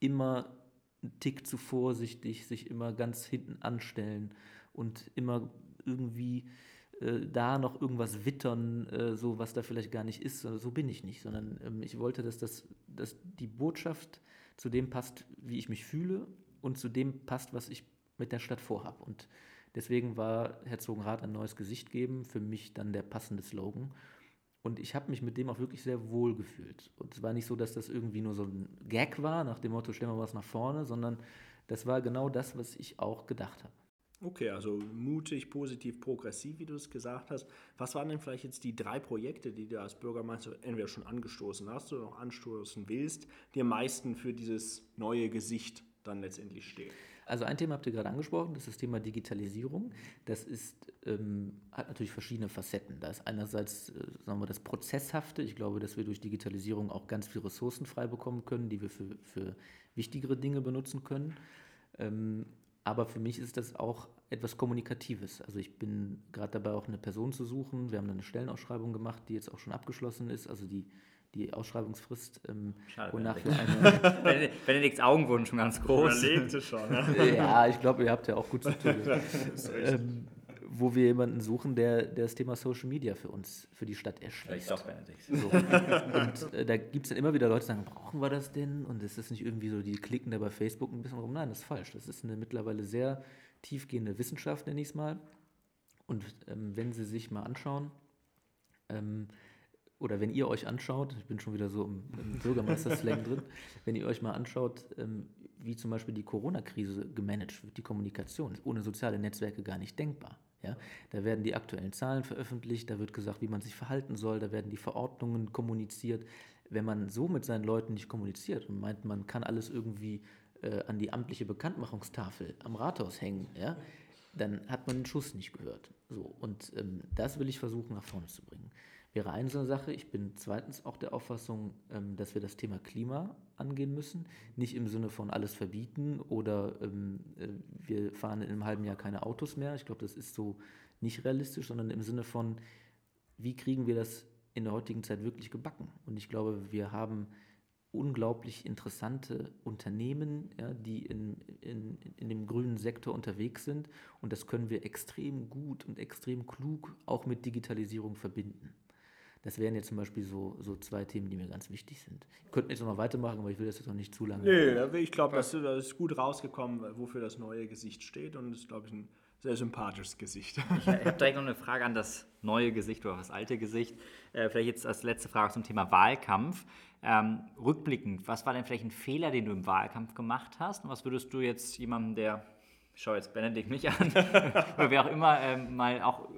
immer einen Tick zu vorsichtig, sich immer ganz hinten anstellen und immer irgendwie äh, da noch irgendwas wittern, äh, so was da vielleicht gar nicht ist. So bin ich nicht, sondern ähm, ich wollte, dass, das, dass die Botschaft zu dem passt, wie ich mich fühle und zu dem passt, was ich mit der Stadt vorhabe. Und deswegen war Herzogenrath ein neues Gesicht geben, für mich dann der passende Slogan. Und ich habe mich mit dem auch wirklich sehr wohl gefühlt. Und es war nicht so, dass das irgendwie nur so ein Gag war, nach dem Motto, stellen wir was nach vorne, sondern das war genau das, was ich auch gedacht habe. Okay, also mutig, positiv, progressiv, wie du es gesagt hast. Was waren denn vielleicht jetzt die drei Projekte, die du als Bürgermeister entweder schon angestoßen hast oder noch anstoßen willst, die am meisten für dieses neue Gesicht dann letztendlich stehen? Also ein Thema habt ihr gerade angesprochen, das ist das Thema Digitalisierung. Das ist, ähm, hat natürlich verschiedene Facetten. Da ist einerseits äh, sagen wir, das Prozesshafte. Ich glaube, dass wir durch Digitalisierung auch ganz viel Ressourcen frei bekommen können, die wir für, für wichtigere Dinge benutzen können. Ähm, aber für mich ist das auch etwas Kommunikatives. Also ich bin gerade dabei, auch eine Person zu suchen. Wir haben eine Stellenausschreibung gemacht, die jetzt auch schon abgeschlossen ist. Also die, die Ausschreibungsfrist, ähm, Schade, wonach wir eine. Benedikts Augen wurden schon ganz groß. Überlegte schon. Ne? ja, ich glaube, ihr habt ja auch gut zu tun. ähm, wo wir jemanden suchen, der, der das Thema Social Media für uns, für die Stadt erschließt. Vielleicht doch Benedikt. So. Und äh, da gibt es dann immer wieder Leute, die sagen, brauchen wir das denn? Und es ist nicht irgendwie so, die klicken da bei Facebook ein bisschen rum. Nein, das ist falsch. Das ist eine mittlerweile sehr tiefgehende Wissenschaft, nenne ich es mal. Und ähm, wenn Sie sich mal anschauen, ähm, oder wenn ihr euch anschaut, ich bin schon wieder so im, im Bürgermeister-Slang drin, wenn ihr euch mal anschaut, ähm, wie zum Beispiel die Corona-Krise gemanagt wird, die Kommunikation, ist ohne soziale Netzwerke gar nicht denkbar. Ja? Da werden die aktuellen Zahlen veröffentlicht, da wird gesagt, wie man sich verhalten soll, da werden die Verordnungen kommuniziert. Wenn man so mit seinen Leuten nicht kommuniziert und meint, man kann alles irgendwie äh, an die amtliche Bekanntmachungstafel am Rathaus hängen, ja, dann hat man den Schuss nicht gehört. So, und ähm, das will ich versuchen nach vorne zu bringen. Wäre eine Sache. Ich bin zweitens auch der Auffassung, ähm, dass wir das Thema Klima angehen müssen. Nicht im Sinne von alles verbieten oder ähm, äh, wir fahren in einem halben Jahr keine Autos mehr. Ich glaube, das ist so nicht realistisch, sondern im Sinne von, wie kriegen wir das in der heutigen Zeit wirklich gebacken? Und ich glaube, wir haben unglaublich interessante Unternehmen, ja, die in, in, in dem grünen Sektor unterwegs sind. Und das können wir extrem gut und extrem klug auch mit Digitalisierung verbinden. Das wären jetzt zum Beispiel so, so zwei Themen, die mir ganz wichtig sind. Ich könnte jetzt noch weitermachen, aber ich will das jetzt noch nicht zu lange. Nee, ich glaube, das ist gut rausgekommen, wofür das neue Gesicht steht und das ist, glaube ich, ein sehr sympathisches Gesicht. Ich habe direkt noch eine Frage an das neue Gesicht oder das alte Gesicht. Äh, vielleicht jetzt als letzte Frage zum Thema Wahlkampf. Ähm, rückblickend, was war denn vielleicht ein Fehler, den du im Wahlkampf gemacht hast? Und was würdest du jetzt jemandem, der, ich schaue jetzt Benedikt mich an, oder wer auch immer, ähm, mal auch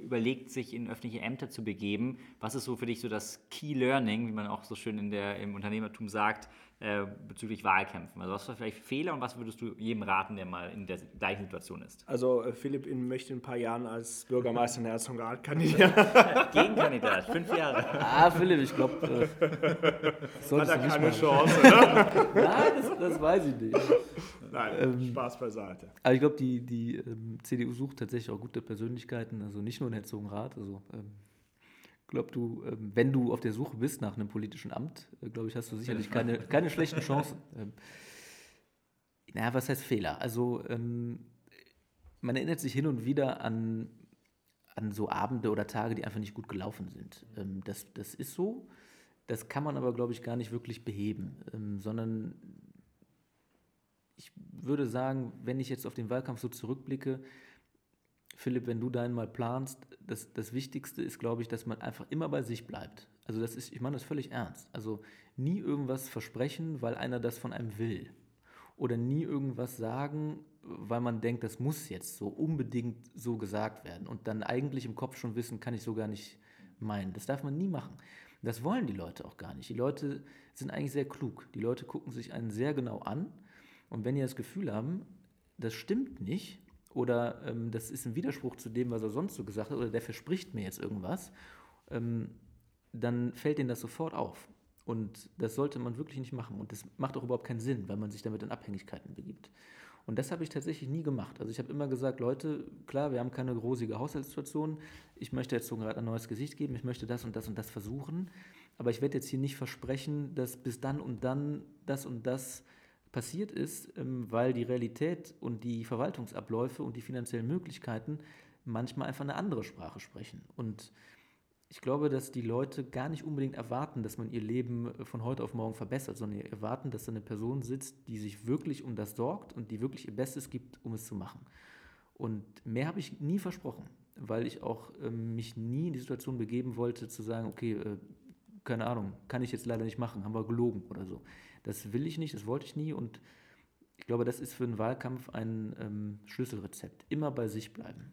überlegt, sich in öffentliche Ämter zu begeben. Was ist so für dich so das Key Learning, wie man auch so schön in der, im Unternehmertum sagt, äh, bezüglich Wahlkämpfen? Also was war vielleicht Fehler und was würdest du jedem raten, der mal in der gleichen Situation ist? Also äh, Philipp in, möchte in ein paar Jahren als Bürgermeister in Herzogenrath kandidieren. Gegenkandidat, fünf Jahre. Ah, Philipp, ich glaube, äh, Hat er keine machen. Chance. Ne? Nein, das, das weiß ich nicht. Nein, Ähm, Spaß beiseite. Aber ich glaube, die, die ähm, CDU sucht tatsächlich auch gute Persönlichkeiten, also nicht nur in Herzogenrath. Also, ähm, ich glaube, du, ähm, wenn du auf der Suche bist nach einem politischen Amt, äh, glaube ich, hast du sicherlich keine, keine schlechten Chancen. Ähm, naja, was heißt Fehler? Also, ähm, man erinnert sich hin und wieder an, an so Abende oder Tage, die einfach nicht gut gelaufen sind. Das, das ist so. Das kann man aber, glaube ich, gar nicht wirklich beheben, sondern ich würde sagen, wenn ich jetzt auf den Wahlkampf so zurückblicke, Philipp, wenn du deinen mal planst, das, das Wichtigste ist, glaube ich, dass man einfach immer bei sich bleibt. Also das ist, ich meine das völlig ernst. Also nie irgendwas versprechen, weil einer das von einem will. Oder nie irgendwas sagen, weil man denkt, das muss jetzt so unbedingt so gesagt werden. Und dann eigentlich im Kopf schon wissen, kann ich so gar nicht meinen. Das darf man nie machen. Das wollen die Leute auch gar nicht. Die Leute sind eigentlich sehr klug. Die Leute gucken sich einen sehr genau an. Und wenn die das Gefühl haben, das stimmt nicht, oder ähm, das ist ein Widerspruch zu dem, was er sonst so gesagt hat, oder der verspricht mir jetzt irgendwas, ähm, dann fällt denen das sofort auf. Und das sollte man wirklich nicht machen. Und das macht auch überhaupt keinen Sinn, weil man sich damit in Abhängigkeiten begibt. Und das habe ich tatsächlich nie gemacht. Also ich habe immer gesagt, Leute, klar, wir haben keine rosige Haushaltssituation. Ich möchte jetzt so gerade ein neues Gesicht geben. Ich möchte das und das und das versuchen. Aber ich werde jetzt hier nicht versprechen, dass bis dann und dann das und das passiert ist, ähm, weil die Realität und die Verwaltungsabläufe und die finanziellen Möglichkeiten manchmal einfach eine andere Sprache sprechen. Und ich glaube, dass die Leute gar nicht unbedingt erwarten, dass man ihr Leben von heute auf morgen verbessert, sondern erwarten, dass da eine Person sitzt, die sich wirklich um das sorgt und die wirklich ihr Bestes gibt, um es zu machen. Und mehr habe ich nie versprochen, weil ich auch ähm, mich nie in die Situation begeben wollte, zu sagen, okay, äh, keine Ahnung, kann ich jetzt leider nicht machen, haben wir gelogen oder so. Das will ich nicht, das wollte ich nie und ich glaube, das ist für einen Wahlkampf ein ähm, Schlüsselrezept. Immer bei sich bleiben.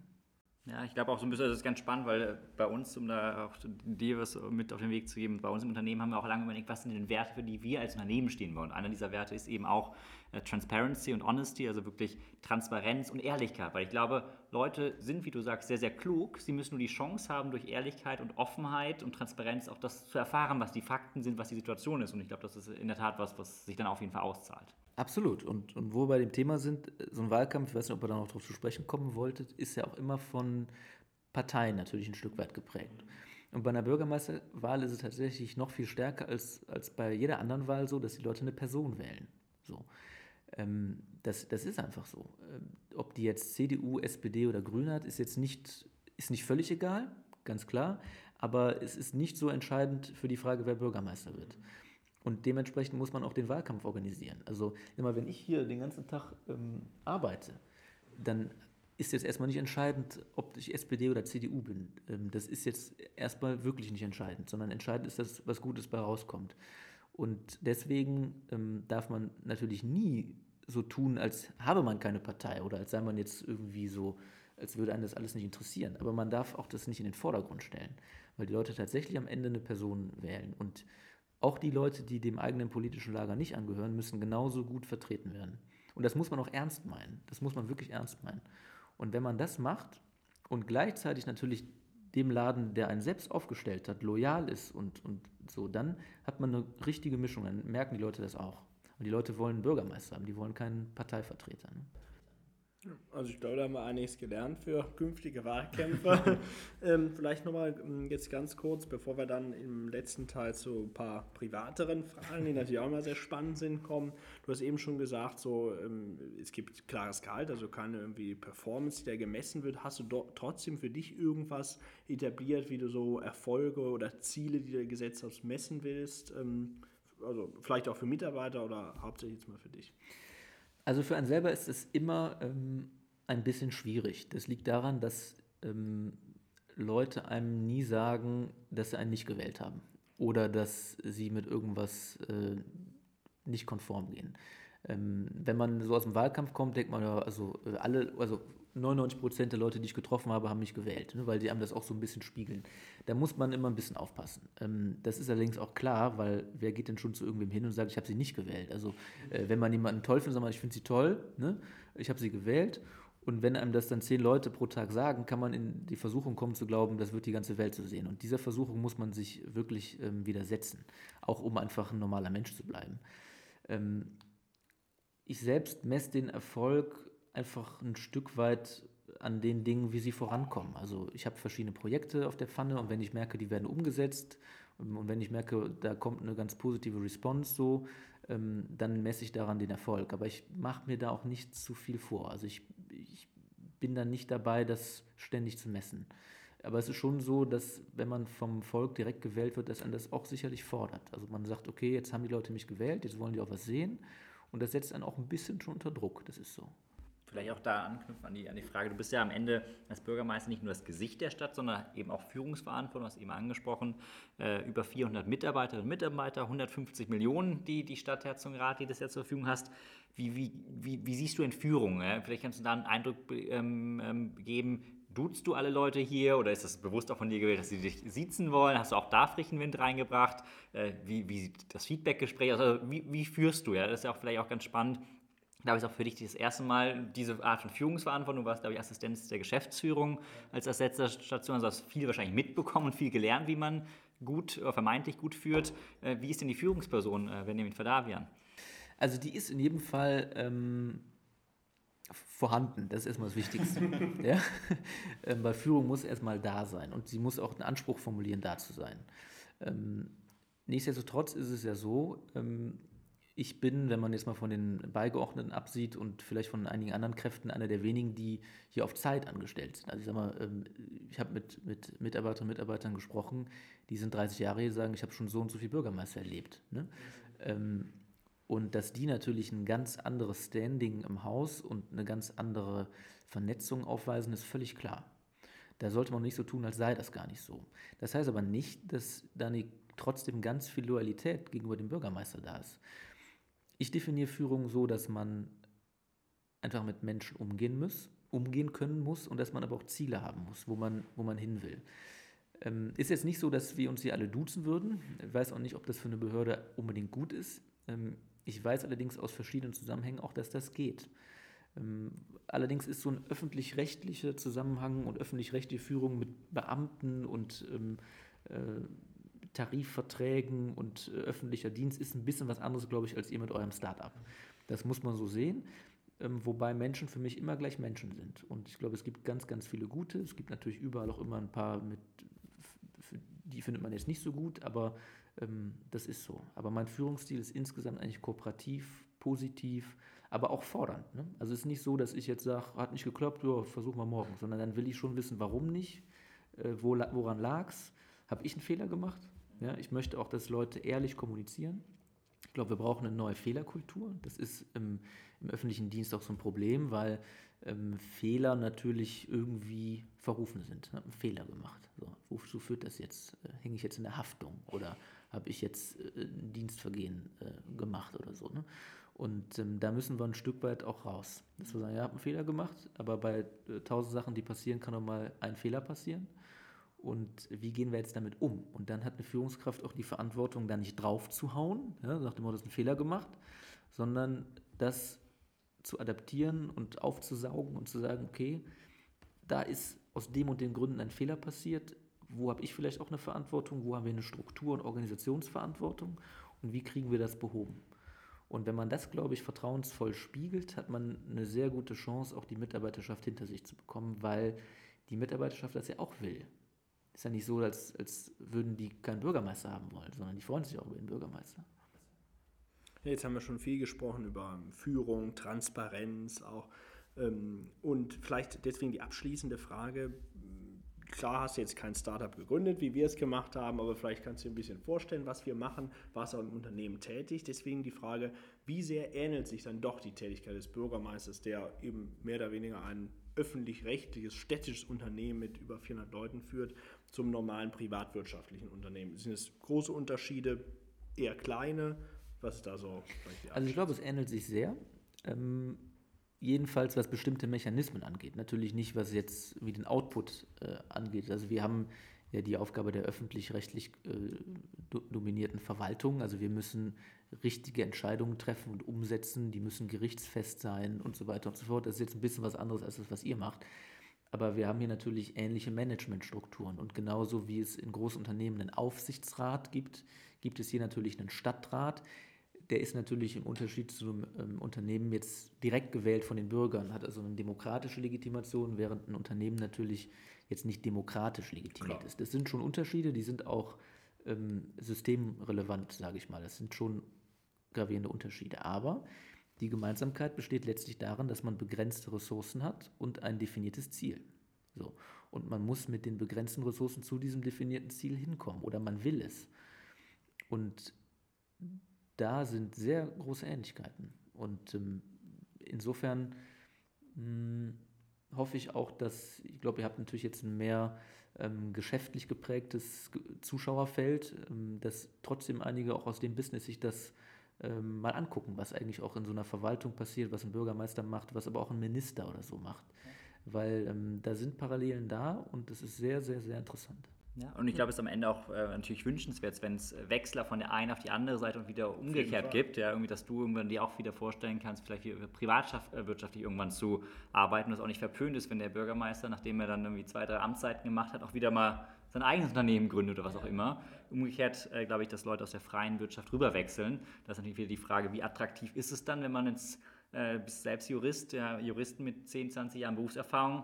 Ja, ich glaube auch so ein bisschen, das ist ganz spannend, weil äh, bei uns, um da auch dir was mit auf den Weg zu geben, bei uns im Unternehmen haben wir auch lange überlegt, was sind denn Werte, für die wir als Unternehmen stehen wollen. Und einer dieser Werte ist eben auch äh, Transparency und Honesty, also wirklich Transparenz und Ehrlichkeit. Weil ich glaube, Leute sind, wie du sagst, sehr, sehr klug. Sie müssen nur die Chance haben, durch Ehrlichkeit und Offenheit und Transparenz auch das zu erfahren, was die Fakten sind, was die Situation ist. Und ich glaube, das ist in der Tat was, was sich dann auf jeden Fall auszahlt. Absolut. Und, und wo wir bei dem Thema sind, so ein Wahlkampf, ich weiß nicht, ob ihr da noch drauf zu sprechen kommen wolltet, ist ja auch immer von Parteien natürlich ein Stück weit geprägt. Und bei einer Bürgermeisterwahl ist es tatsächlich noch viel stärker als, als bei jeder anderen Wahl so, dass die Leute eine Person wählen. So. Ähm, das, das ist einfach so. Ähm, ob die jetzt CDU, SPD oder Grün hat, ist jetzt nicht, ist nicht völlig egal, ganz klar. Aber es ist nicht so entscheidend für die Frage, wer Bürgermeister wird. Und dementsprechend muss man auch den Wahlkampf organisieren. Also immer, wenn ich hier den ganzen Tag ähm, arbeite, dann ist jetzt erstmal nicht entscheidend, ob ich SPD oder CDU bin. Ähm, das ist jetzt erstmal wirklich nicht entscheidend, sondern entscheidend ist, dass was Gutes bei rauskommt. Und deswegen ähm, darf man natürlich nie so tun, als habe man keine Partei oder als sei man jetzt irgendwie so, als würde einen das alles nicht interessieren. Aber man darf auch das nicht in den Vordergrund stellen, weil die Leute tatsächlich am Ende eine Person wählen. Und auch die Leute, die dem eigenen politischen Lager nicht angehören, müssen genauso gut vertreten werden. Und das muss man auch ernst meinen. Das muss man wirklich ernst meinen. Und wenn man das macht und gleichzeitig natürlich dem Laden, der einen selbst aufgestellt hat, loyal ist und, und so, dann hat man eine richtige Mischung. Dann merken die Leute das auch. Und die Leute wollen Bürgermeister haben, die wollen keinen Parteivertreter. Ne? Also ich glaube, da haben wir einiges gelernt für künftige Wahlkämpfer. ähm, vielleicht nochmal jetzt ganz kurz, bevor wir dann im letzten Teil zu ein paar privateren Fragen, die natürlich auch immer sehr spannend sind, kommen. Du hast eben schon gesagt, so ähm, es gibt klares Gehalt, also keine irgendwie Performance, die da gemessen wird. Hast du trotzdem für dich irgendwas etabliert, wie du so Erfolge oder Ziele, die du gesetzt hast, messen willst? Ähm, also vielleicht auch für Mitarbeiter oder hauptsächlich jetzt mal für dich? Also für einen selber ist es immer ähm, ein bisschen schwierig. Das liegt daran, dass ähm, Leute einem nie sagen, dass sie einen nicht gewählt haben oder dass sie mit irgendwas äh, nicht konform gehen. Ähm, wenn man so aus dem Wahlkampf kommt, denkt man ja, also äh, alle, also 99 Prozent der Leute, die ich getroffen habe, haben mich gewählt, ne, weil die einem das auch so ein bisschen spiegeln. Da muss man immer ein bisschen aufpassen. Ähm, das ist allerdings auch klar, weil wer geht denn schon zu irgendwem hin und sagt, ich habe sie nicht gewählt? Also äh, wenn man jemanden toll findet, sagt man, ich finde sie toll, ne? ich habe sie gewählt. Und wenn einem das dann zehn Leute pro Tag sagen, kann man in die Versuchung kommen zu glauben, das wird die ganze Welt so sehen. Und dieser Versuchung muss man sich wirklich ähm, widersetzen, auch um einfach ein normaler Mensch zu bleiben. Ähm, ich selbst messe den Erfolg einfach ein Stück weit an den Dingen, wie sie vorankommen. Also ich habe verschiedene Projekte auf der Pfanne und wenn ich merke, die werden umgesetzt und wenn ich merke, da kommt eine ganz positive Response so, ähm, dann messe ich daran den Erfolg. Aber ich mache mir da auch nicht zu viel vor. Also ich, ich bin dann nicht dabei, das ständig zu messen. Aber es ist schon so, dass wenn man vom Volk direkt gewählt wird, dass man das auch sicherlich fordert. Also man sagt, okay, jetzt haben die Leute mich gewählt, jetzt wollen die auch was sehen. Und das setzt einen auch ein bisschen schon unter Druck, das ist so vielleicht auch da anknüpfen an die, an die Frage, du bist ja am Ende als Bürgermeister nicht nur das Gesicht der Stadt, sondern eben auch Führungsverantwortung, hast eben angesprochen, äh, über 400 Mitarbeiterinnen und Mitarbeiter, 150 Millionen, die die Stadt Herzogenrath jedes Jahr zur Verfügung hast. Wie, wie, wie, wie siehst du in Führung? Ja? Vielleicht kannst du da einen Eindruck ähm, ähm, geben, duzt du alle Leute hier oder ist das bewusst auch von dir gewählt, dass sie dich siezen wollen? Hast du auch da frischen Wind reingebracht? Äh, wie, wie sieht das Feedbackgespräch aus? Also wie, wie führst du? Ja? Das ist ja auch vielleicht auch ganz spannend glaube ich, auch für dich das erste Mal diese Art von Führungsverantwortung. Du warst, glaube ich, Assistenz der Geschäftsführung als Ersetzerstation. Also hast viel wahrscheinlich mitbekommen und viel gelernt, wie man gut, oder vermeintlich gut führt. Äh, wie ist denn die Führungsperson äh, Benjamin Verdavian? Also die ist in jedem Fall ähm, vorhanden. Das ist erstmal das Wichtigste. ja? ähm, weil Führung muss erstmal da sein und sie muss auch einen Anspruch formulieren, da zu sein. Ähm, nichtsdestotrotz ist es ja so, ähm, ich bin, wenn man jetzt mal von den Beigeordneten absieht und vielleicht von einigen anderen Kräften, einer der wenigen, die hier auf Zeit angestellt sind. Also ich sag mal, ähm, ich habe mit, mit Mitarbeiterinnen und Mitarbeitern gesprochen, die sind 30 Jahre hier, sagen, ich habe schon so und so viel Bürgermeister erlebt. Ne? Mhm. Und dass die natürlich ein ganz anderes Standing im Haus und eine ganz andere Vernetzung aufweisen, ist völlig klar. Da sollte man nicht so tun, als sei das gar nicht so. Das heißt aber nicht, dass da trotzdem ganz viel Loyalität gegenüber dem Bürgermeister da ist. Ich definiere Führung so, dass man einfach mit Menschen umgehen muss, umgehen können muss und dass man aber auch Ziele haben muss, wo man, wo man hin will. Ähm, ist jetzt nicht so, dass wir uns hier alle duzen würden. Ich weiß auch nicht, ob das für eine Behörde unbedingt gut ist. Ähm, ich weiß allerdings aus verschiedenen Zusammenhängen auch, dass das geht. Ähm, allerdings ist so ein öffentlich-rechtlicher Zusammenhang und öffentlich-rechtliche Führung mit Beamten und ähm, äh, Tarifverträgen und äh, öffentlicher Dienst ist ein bisschen was anderes, glaube ich, als ihr mit eurem Startup. Das muss man so sehen. Ähm, wobei Menschen für mich immer gleich Menschen sind. Und ich glaube, es gibt ganz, ganz viele gute. Es gibt natürlich überall auch immer ein paar, mit, die findet man jetzt nicht so gut, aber ähm, das ist so. Aber mein Führungsstil ist insgesamt eigentlich kooperativ, positiv, aber auch fordernd. Ne? Also es ist nicht so, dass ich jetzt sage, hat nicht geklappt, ja, versuchen wir morgen, sondern dann will ich schon wissen, warum nicht, äh, wo, woran lag es, habe ich einen Fehler gemacht, ja, ich möchte auch, dass Leute ehrlich kommunizieren. Ich glaube, wir brauchen eine neue Fehlerkultur. Das ist im, im öffentlichen Dienst auch so ein Problem, weil ähm, Fehler natürlich irgendwie verrufen sind. Ich habe einen Fehler gemacht. So, wozu führt das jetzt? Äh, hänge ich jetzt in der Haftung oder habe ich jetzt äh, ein Dienstvergehen äh, gemacht oder so? Ne? Und ähm, da müssen wir ein Stück weit auch raus. Dass wir sagen, ja, ich habe einen Fehler gemacht, aber bei äh, tausend Sachen, die passieren, kann auch mal ein Fehler passieren und wie gehen wir jetzt damit um? Und dann hat eine Führungskraft auch die Verantwortung, da nicht drauf zu hauen, ja, sagt immer, das ist ein Fehler gemacht, sondern das zu adaptieren und aufzusaugen und zu sagen, okay, da ist aus dem und den Gründen ein Fehler passiert, wo habe ich vielleicht auch eine Verantwortung, wo haben wir eine Struktur- und Organisationsverantwortung und wie kriegen wir das behoben? Und wenn man das, glaube ich, vertrauensvoll spiegelt, hat man eine sehr gute Chance, auch die Mitarbeiterschaft hinter sich zu bekommen, weil die Mitarbeiterschaft das ja auch will. Ist ja nicht so, als, als würden die keinen Bürgermeister haben wollen, sondern die freuen sich auch über den Bürgermeister. Jetzt haben wir schon viel gesprochen über Führung, Transparenz auch. Ähm, und vielleicht deswegen die abschließende Frage. Klar hast du jetzt kein Startup gegründet, wie wir es gemacht haben, aber vielleicht kannst du dir ein bisschen vorstellen, was wir machen, warst auch im Unternehmen tätig. Deswegen die Frage, wie sehr ähnelt sich dann doch die Tätigkeit des Bürgermeisters, der eben mehr oder weniger ein öffentlich-rechtliches städtisches Unternehmen mit über 400 Leuten führt, zum normalen privatwirtschaftlichen Unternehmen? Sind es große Unterschiede, eher kleine? Was ist da so? Also ich glaube, es ähnelt sich sehr. Ähm, jedenfalls was bestimmte Mechanismen angeht. Natürlich nicht, was jetzt wie den Output äh, angeht. Also wir haben ja die Aufgabe der öffentlich-rechtlich äh, dominierten Verwaltung. Also wir müssen richtige Entscheidungen treffen und umsetzen, die müssen gerichtsfest sein und so weiter und so fort. Das ist jetzt ein bisschen was anderes als das, was ihr macht. Aber wir haben hier natürlich ähnliche Managementstrukturen. Und genauso wie es in Großunternehmen einen Aufsichtsrat gibt, gibt es hier natürlich einen Stadtrat. Der ist natürlich im Unterschied zu einem ähm, Unternehmen jetzt direkt gewählt von den Bürgern, hat also eine demokratische Legitimation, während ein Unternehmen natürlich jetzt nicht demokratisch legitimiert Klar. ist. Das sind schon Unterschiede, die sind auch ähm, systemrelevant, sage ich mal. Das sind schon gravierende Unterschiede. Aber die Gemeinsamkeit besteht letztlich darin, dass man begrenzte Ressourcen hat und ein definiertes Ziel. So. Und man muss mit den begrenzten Ressourcen zu diesem definierten Ziel hinkommen oder man will es. Und da sind sehr große Ähnlichkeiten. Und ähm, insofern mh, hm, hoffe ich auch, dass, ich glaube, ihr habt natürlich jetzt ein mehr ähm, geschäftlich geprägtes Zuschauerfeld, ähm, dass trotzdem einige auch aus dem Business sich das ähm, mal angucken, was eigentlich auch in so einer Verwaltung passiert, was ein Bürgermeister macht, was aber auch ein Minister oder so macht. Weil ähm, da sind Parallelen da und das ist sehr, sehr, sehr interessant. Ja, und ich glaube, es ist am Ende auch äh, natürlich wünschenswert, wenn es Wechsler von der einen auf die andere Seite und wieder umgekehrt gibt. Ja, irgendwie, dass du irgendwann dir auch wieder vorstellen kannst, vielleicht privatwirtschaftlich äh, irgendwann zu arbeiten, was auch nicht verpönt ist, wenn der Bürgermeister, nachdem er dann irgendwie zwei, drei Amtszeiten gemacht hat, auch wieder mal sein eigenes Unternehmen gründet oder was auch immer. Umgekehrt äh, glaube ich, dass Leute aus der freien Wirtschaft rüberwechseln. Das ist natürlich wieder die Frage, wie attraktiv ist es dann, wenn man jetzt äh, selbst Jurist, ja, Juristen mit 10, 20 Jahren Berufserfahrung,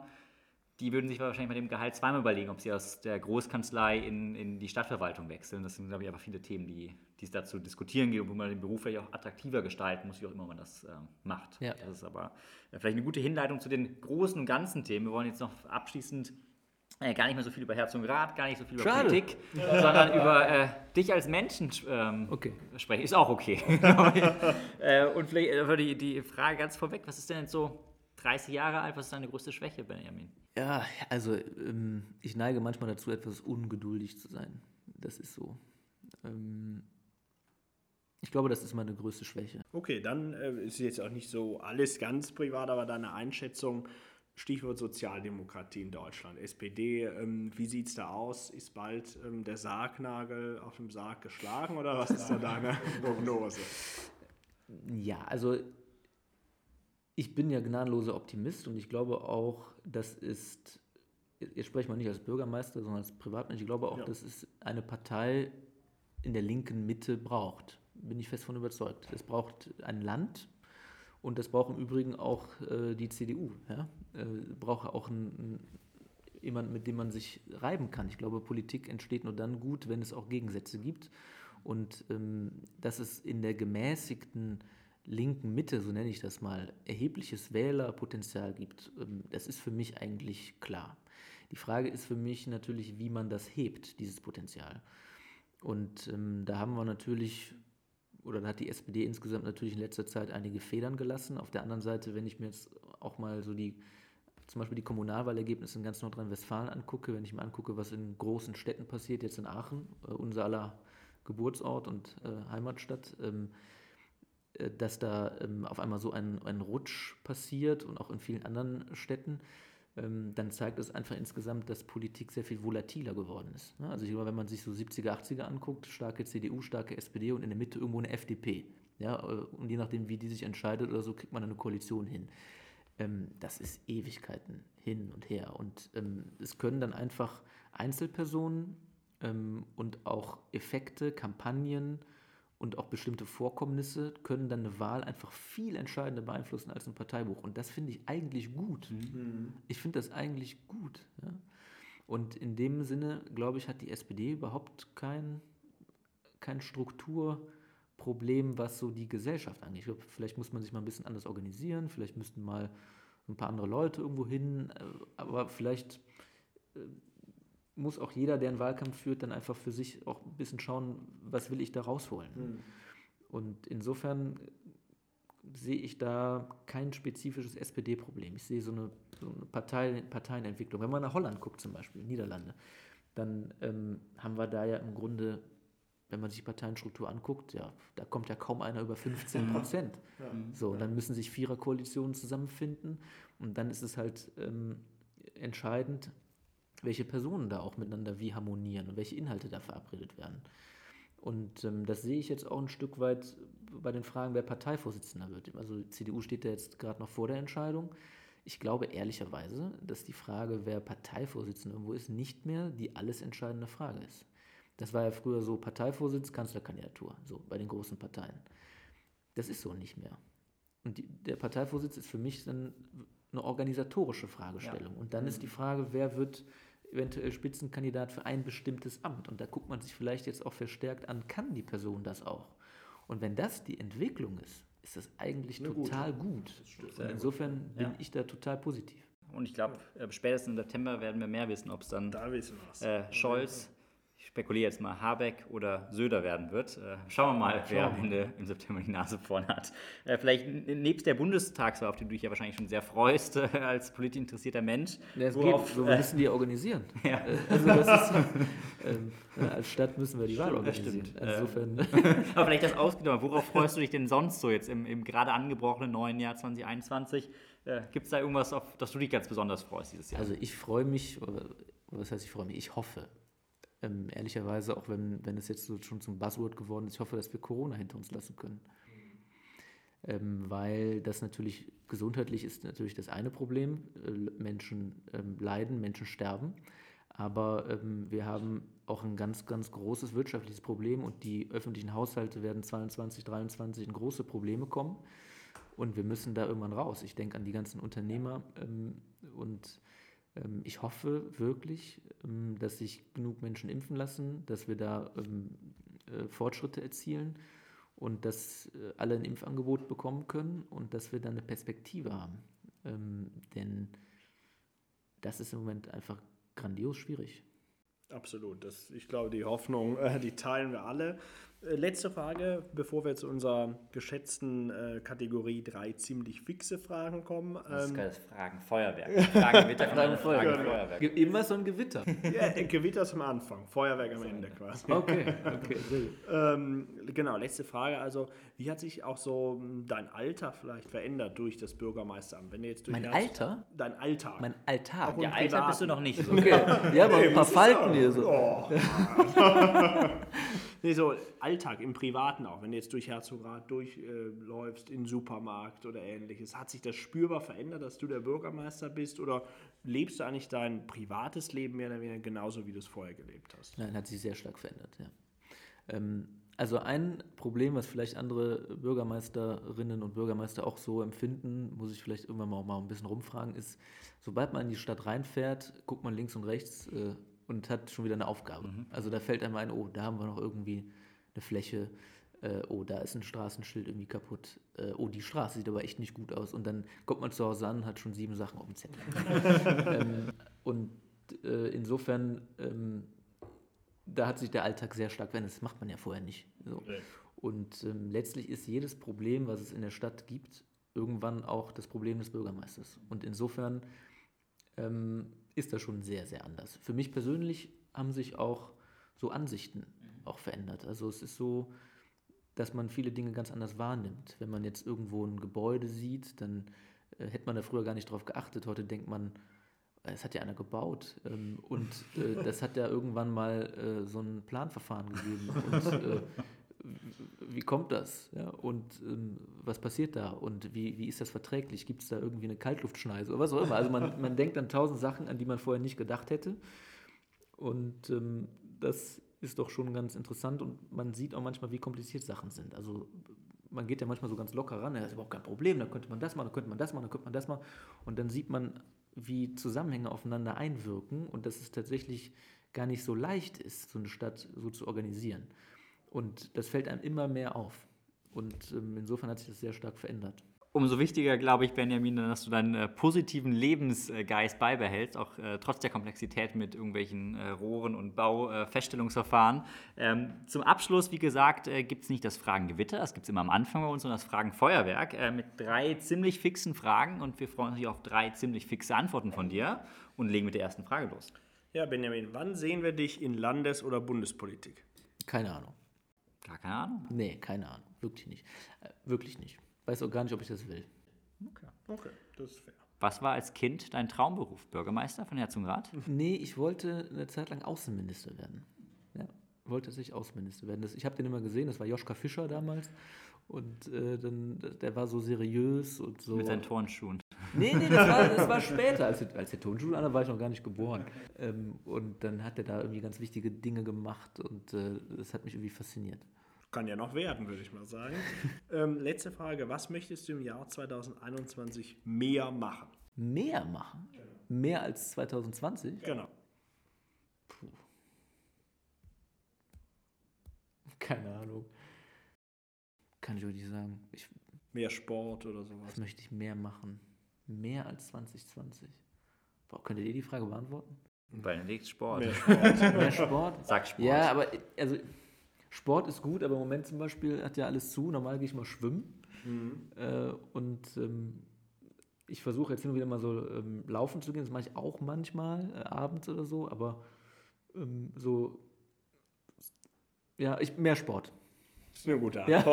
die würden sich wahrscheinlich bei dem Gehalt zweimal überlegen, ob sie aus der Großkanzlei in, in die Stadtverwaltung wechseln. Das sind, glaube ich, einfach viele Themen, die, die es dazu diskutieren geht und wo man den Beruf vielleicht auch attraktiver gestalten muss, wie auch immer man das äh, macht. Ja. Das ist aber äh, vielleicht eine gute Hinleitung zu den großen und ganzen Themen. Wir wollen jetzt noch abschließend äh, gar nicht mehr so viel über Herz und Rat, gar nicht so viel über Schade. Politik, sondern über äh, dich als Menschen ähm, okay. sprechen. Ist auch okay. äh, und vielleicht äh, die, die Frage ganz vorweg, was ist denn jetzt so 30 Jahre alt, was ist deine größte Schwäche, Benjamin? Ja, also ähm, ich neige manchmal dazu, etwas ungeduldig zu sein. Das ist so. Ähm, ich glaube, das ist meine größte Schwäche. Okay, dann äh, ist jetzt auch nicht so alles ganz privat, aber deine Einschätzung, Stichwort Sozialdemokratie in Deutschland, SPD, ähm, wie sieht es da aus? Ist bald der Sargnagel auf dem Sarg geschlagen oder was ist da deine Prognose? Ja, also ich bin ja gnadenloser Optimist und ich glaube auch, das ist, jetzt spreche ich mal nicht als Bürgermeister, sondern als Privatmensch, ich glaube auch, ja. dass es eine Partei in der linken Mitte braucht. Bin ich fest von überzeugt. Es braucht ein Land und das braucht im Übrigen auch äh, die CDU. Ja? Äh, braucht auch ein, jemand, mit dem man sich reiben kann. Ich glaube, Politik entsteht nur dann gut, wenn es auch Gegensätze gibt. Und ähm, dass es in der gemäßigten linken Mitte, so nenne ich das mal, erhebliches Wählerpotenzial gibt, ähm, das ist für mich eigentlich klar. Die Frage ist für mich natürlich, wie man das hebt, dieses Potenzial. Und ähm, da haben wir natürlich, oder da hat die SPD insgesamt natürlich in letzter Zeit einige Federn gelassen. Auf der anderen Seite, wenn ich mir jetzt auch mal so die, zum Beispiel die Kommunalwahlergebnisse in ganz Nordrhein-Westfalen angucke, wenn ich mir angucke, was in großen Städten passiert, jetzt in Aachen, äh, unser aller Geburtsort und äh, Heimatstadt, ähm, äh, dass da ähm, auf einmal so ein, ein Rutsch passiert und auch in vielen anderen Städten, ähm, dann zeigt es einfach insgesamt, dass Politik sehr viel volatiler geworden ist. Ne? Also ich glaube, wenn man sich so 70er, 80er anguckt, starke CDU, starke SPD und in der Mitte irgendwo eine FDP. Ja, äh, und je nachdem, wie die sich entscheidet oder so, kriegt man eine Koalition hin. Ähm, das ist Ewigkeiten hin und her. Und es können dann einfach Einzelpersonen und auch Effekte, Kampagnen, und auch bestimmte Vorkommnisse können dann eine Wahl einfach viel entscheidender beeinflussen als ein Parteibuch. Und das finde ich eigentlich gut. Mhm. Ich finde das eigentlich gut. Ja? Und in dem Sinne, glaube ich, hat die SPD überhaupt kein, kein Strukturproblem, was so die Gesellschaft angeht. Ich glaube, vielleicht muss man sich mal ein bisschen anders organisieren, vielleicht müssten mal ein paar andere Leute irgendwo hin, äh, aber vielleicht äh, muss auch jeder, der einen Wahlkampf führt, dann einfach für sich auch ein bisschen schauen, was will ich da rausholen. Mhm. Und insofern sehe ich da kein spezifisches SPD-Problem. Ich sehe so eine, so eine Partei, Parteienentwicklung. Wenn man nach Holland guckt zum Beispiel, Niederlande, dann ähm, haben wir da ja im Grunde wenn man sich die Parteienstruktur anguckt, ja, da kommt ja kaum einer über 15 Prozent. Ja. So, und dann müssen sich Viererkoalitionen zusammenfinden und dann ist es halt ähm, entscheidend, welche Personen da auch miteinander wie harmonieren und welche Inhalte da verabredet werden. Und ähm, das sehe ich jetzt auch ein Stück weit bei den Fragen, wer Parteivorsitzender wird. Also die CDU steht ja jetzt gerade noch vor der Entscheidung. Ich glaube ehrlicherweise, dass die Frage, wer Parteivorsitzender irgendwo ist, nicht mehr die alles entscheidende Frage ist. Das war ja früher so Parteivorsitz, Kanzlerkandidatur, so bei den großen Parteien. Das ist so nicht mehr. Und die, der Parteivorsitz ist für mich dann eine organisatorische Fragestellung. Ja. Und dann ist die Frage, wer wird eventuell Spitzenkandidat für ein bestimmtes Amt? Und da guckt man sich vielleicht jetzt auch verstärkt an, kann die Person das auch? Und wenn das die Entwicklung ist, ist das eigentlich eine total gute. gut. insofern bin ja. ich da total positiv. Und ich glaube, äh, spätestens im September werden wir mehr wissen, ob es dann da äh, Scholz, spekuliere jetzt mal, Habeck oder Söder werden wird. Äh, schauen wir mal, wer am Ende im September die Nase vorne hat. Äh, vielleicht nebst der Bundestagswahl, auf die du dich ja wahrscheinlich schon sehr freust, äh, als politisch interessierter Mensch. Ja, es worauf, geht, so, wir müssen die organisieren. Ja. Also das ist, ähm, als Stadt müssen wir die Wahl organisieren. Insofern. Aber vielleicht das ausgenommen. Worauf freust du dich denn sonst so jetzt im, im gerade angebrochenen neuen Jahr 2021? Äh, Gibt es da irgendwas, auf das du dich ganz besonders freust dieses Jahr? Also ich freue mich, oder was heißt ich freue mich? Ich hoffe, ähm, ehrlicherweise, auch wenn, wenn es jetzt so schon zum Buzzword geworden ist, ich hoffe, dass wir Corona hinter uns lassen können. Ähm, weil das natürlich gesundheitlich ist natürlich das eine Problem. Äh, Menschen ähm, leiden, Menschen sterben. Aber ähm, wir haben auch ein ganz, ganz großes wirtschaftliches Problem und die öffentlichen Haushalte werden 2022, 2023 in große Probleme kommen. Und wir müssen da irgendwann raus. Ich denke an die ganzen Unternehmer ähm, und ich hoffe wirklich, ähm, dass sich genug Menschen impfen lassen, dass wir da ähm, äh, Fortschritte erzielen und dass äh, alle ein Impfangebot bekommen können und dass wir dann eine Perspektive haben. Denn das ist im Moment einfach grandios schwierig. Absolut. Das, ich glaube, die Hoffnung, äh, die teilen wir alle. Äh, letzte Frage, bevor wir zu unserer geschätzten äh, Kategorie drei ziemlich fixe Fragen kommen. Das ist ähm, geiles Fragen, Feuerwerk. Fragen, Gewitter, Fragen, Feuerwerk. Feuerwerk. Immer so ein Gewitter. Ja, Gewitter zum Anfang, Feuerwerk am Ende quasi. Okay, okay. ähm, genau, letzte Frage. Also, wie hat sich auch so hm, dein Alter vielleicht verändert durch das Bürgermeisteramt? Wenn du jetzt durch mein Alter? Dein Alltag. Mein Alltag? Ja, Alter bist du noch nicht. So. Okay. Ja, aber ein paar Falten hier so. Oh. nee, so Alltag im Privaten auch, wenn du jetzt durch Herzograth durchläufst, äh, in Supermarkt oder ähnliches, hat sich das spürbar verändert, dass du der Bürgermeister bist oder lebst du eigentlich dein privates Leben mehr oder weniger genauso, wie du es vorher gelebt hast? Nein, hat sich sehr stark verändert, ja. Ähm, also ein Problem, was vielleicht andere Bürgermeisterinnen und Bürgermeister auch so empfinden, muss ich vielleicht irgendwann mal, mal ein bisschen rumfragen, ist, sobald man in die Stadt reinfährt, guckt man links und rechts äh, und hat schon wieder eine Aufgabe. Mhm. Also da fällt einem ein, oh, da haben wir noch irgendwie eine Fläche, äh, oh, da ist ein Straßenschild irgendwie kaputt, äh, oh, die Straße sieht aber echt nicht gut aus. Und dann kommt man zu Hause an, hat schon sieben Sachen auf dem Zettel. ähm, und äh, insofern, ähm, da hat sich der Alltag sehr stark verändert. Das macht man ja vorher nicht. So. Und ähm, letztlich ist jedes Problem, was es in der Stadt gibt, irgendwann auch das Problem des Bürgermeisters. Und insofern ähm, ist das schon sehr, sehr anders. Für mich persönlich haben sich auch so Ansichten auch verändert. Also es ist so, dass man viele Dinge ganz anders wahrnimmt. Wenn man jetzt irgendwo ein Gebäude sieht, dann äh, hätte man da früher gar nicht drauf geachtet. Heute denkt man, äh, es hat ja einer gebaut ähm, und äh, das hat ja irgendwann mal äh, so ein Planverfahren gegeben. Und äh, wie kommt das? Ja, und ähm, was passiert da? Und wie, wie ist das verträglich? Gibt es da irgendwie eine Kaltluftschneise oder was auch immer? Also man, man denkt an tausend Sachen, an die man vorher nicht gedacht hätte. Und ähm, das ist doch schon ganz interessant und man sieht auch manchmal, wie kompliziert Sachen sind. Also man geht ja manchmal so ganz locker ran, das ist überhaupt kein Problem, da könnte man das machen, da könnte man das machen, da könnte man das machen. Und dann sieht man, wie Zusammenhänge aufeinander einwirken und dass es tatsächlich gar nicht so leicht ist, so eine Stadt so zu organisieren. Und das fällt einem immer mehr auf. Und ähm, insofern hat sich das sehr stark verändert. Umso wichtiger, glaube ich, Benjamin, dass du deinen äh, positiven Lebensgeist beibehältst, auch äh, trotz der Komplexität mit irgendwelchen äh, Rohren und Baufeststellungsverfahren. Ähm, zum Abschluss, wie gesagt, äh, gibt es nicht das Fragengewitter, das gibt es immer am Anfang bei uns, sondern das Fragenfeuerwerk äh, mit drei ziemlich fixen Fragen und wir freuen uns auf drei ziemlich fixe Antworten von dir und legen mit der ersten Frage los. Ja, Benjamin, wann sehen wir dich in Landes- oder Bundespolitik? Keine Ahnung. Gar keine Ahnung. Nee, keine Ahnung. Wirklich nicht. Äh, wirklich nicht. Weiß auch gar nicht, ob ich das will. Okay. Okay, das ist fair. Was war als Kind dein Traumberuf? Bürgermeister von Herzogenrath? Nee, ich wollte eine Zeit lang Außenminister werden. Ja, wollte tatsächlich Außenminister werden. Das, ich habe den immer gesehen, das war Joschka Fischer damals. Und äh, dann, der war so seriös und so. Mit seinen Turnschuhen. Nee, nee, das war, das war später. Als, der- als der Tonschuh an war ich noch gar nicht geboren. Ähm, und dann hat er da irgendwie ganz wichtige Dinge gemacht und äh, das hat mich irgendwie fasziniert. Kann ja noch werden, würde ich mal sagen. ähm, letzte Frage. Was möchtest du im Jahr 2021 mehr machen? Mehr machen? Mehr als 2020? Genau. Keine Ahnung. Kann ich euch nicht sagen. Ich, Mehr Sport oder sowas. was möchte ich mehr machen? Mehr als 2020? Boah, könntet ihr die Frage beantworten? Benedikt Sport. Mehr Sport. Mehr Sport? Sag Sport. Ja, aber also Sport ist gut, aber im Moment zum Beispiel hat ja alles zu. Normal gehe ich mal schwimmen. Äh, und ähm, ich versuche jetzt hin und wieder mal so ähm, laufen zu gehen. Das mache ich auch manchmal, äh, abends oder so, aber ähm, so. Ja, ich, mehr Sport. Das ist eine gute Ja.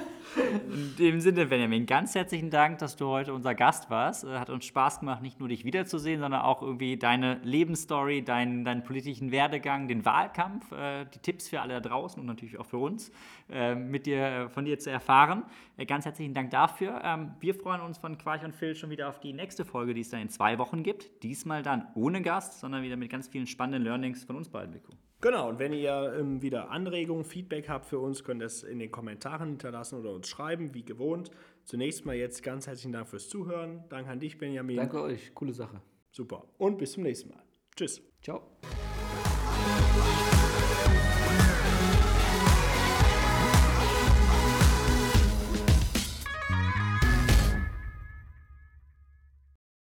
In dem Sinne, Benjamin, ganz herzlichen Dank, dass du heute unser Gast warst. Äh, Hat uns Spaß gemacht, nicht nur dich wiederzusehen, sondern auch irgendwie deine Lebensstory, deinen, deinen politischen Werdegang, den Wahlkampf, äh, die Tipps für alle da draußen und natürlich auch für uns, äh, mit dir, von dir zu erfahren. Ganz herzlichen Dank dafür. Ähm, wir freuen uns von Quarch und Phil schon wieder auf die nächste Folge, die es dann in zwei Wochen gibt. Diesmal dann ohne Gast, sondern wieder mit ganz vielen spannenden Learnings von uns beiden, Vico. Genau, und wenn ihr ähm, wieder Anregungen, Feedback habt für uns, könnt ihr es in den Kommentaren hinterlassen oder uns schreiben, wie gewohnt. Zunächst mal jetzt ganz herzlichen Dank fürs Zuhören. Danke an dich, Benjamin. Danke euch, coole Sache. Super. Und bis zum nächsten Mal. Tschüss. Ciao.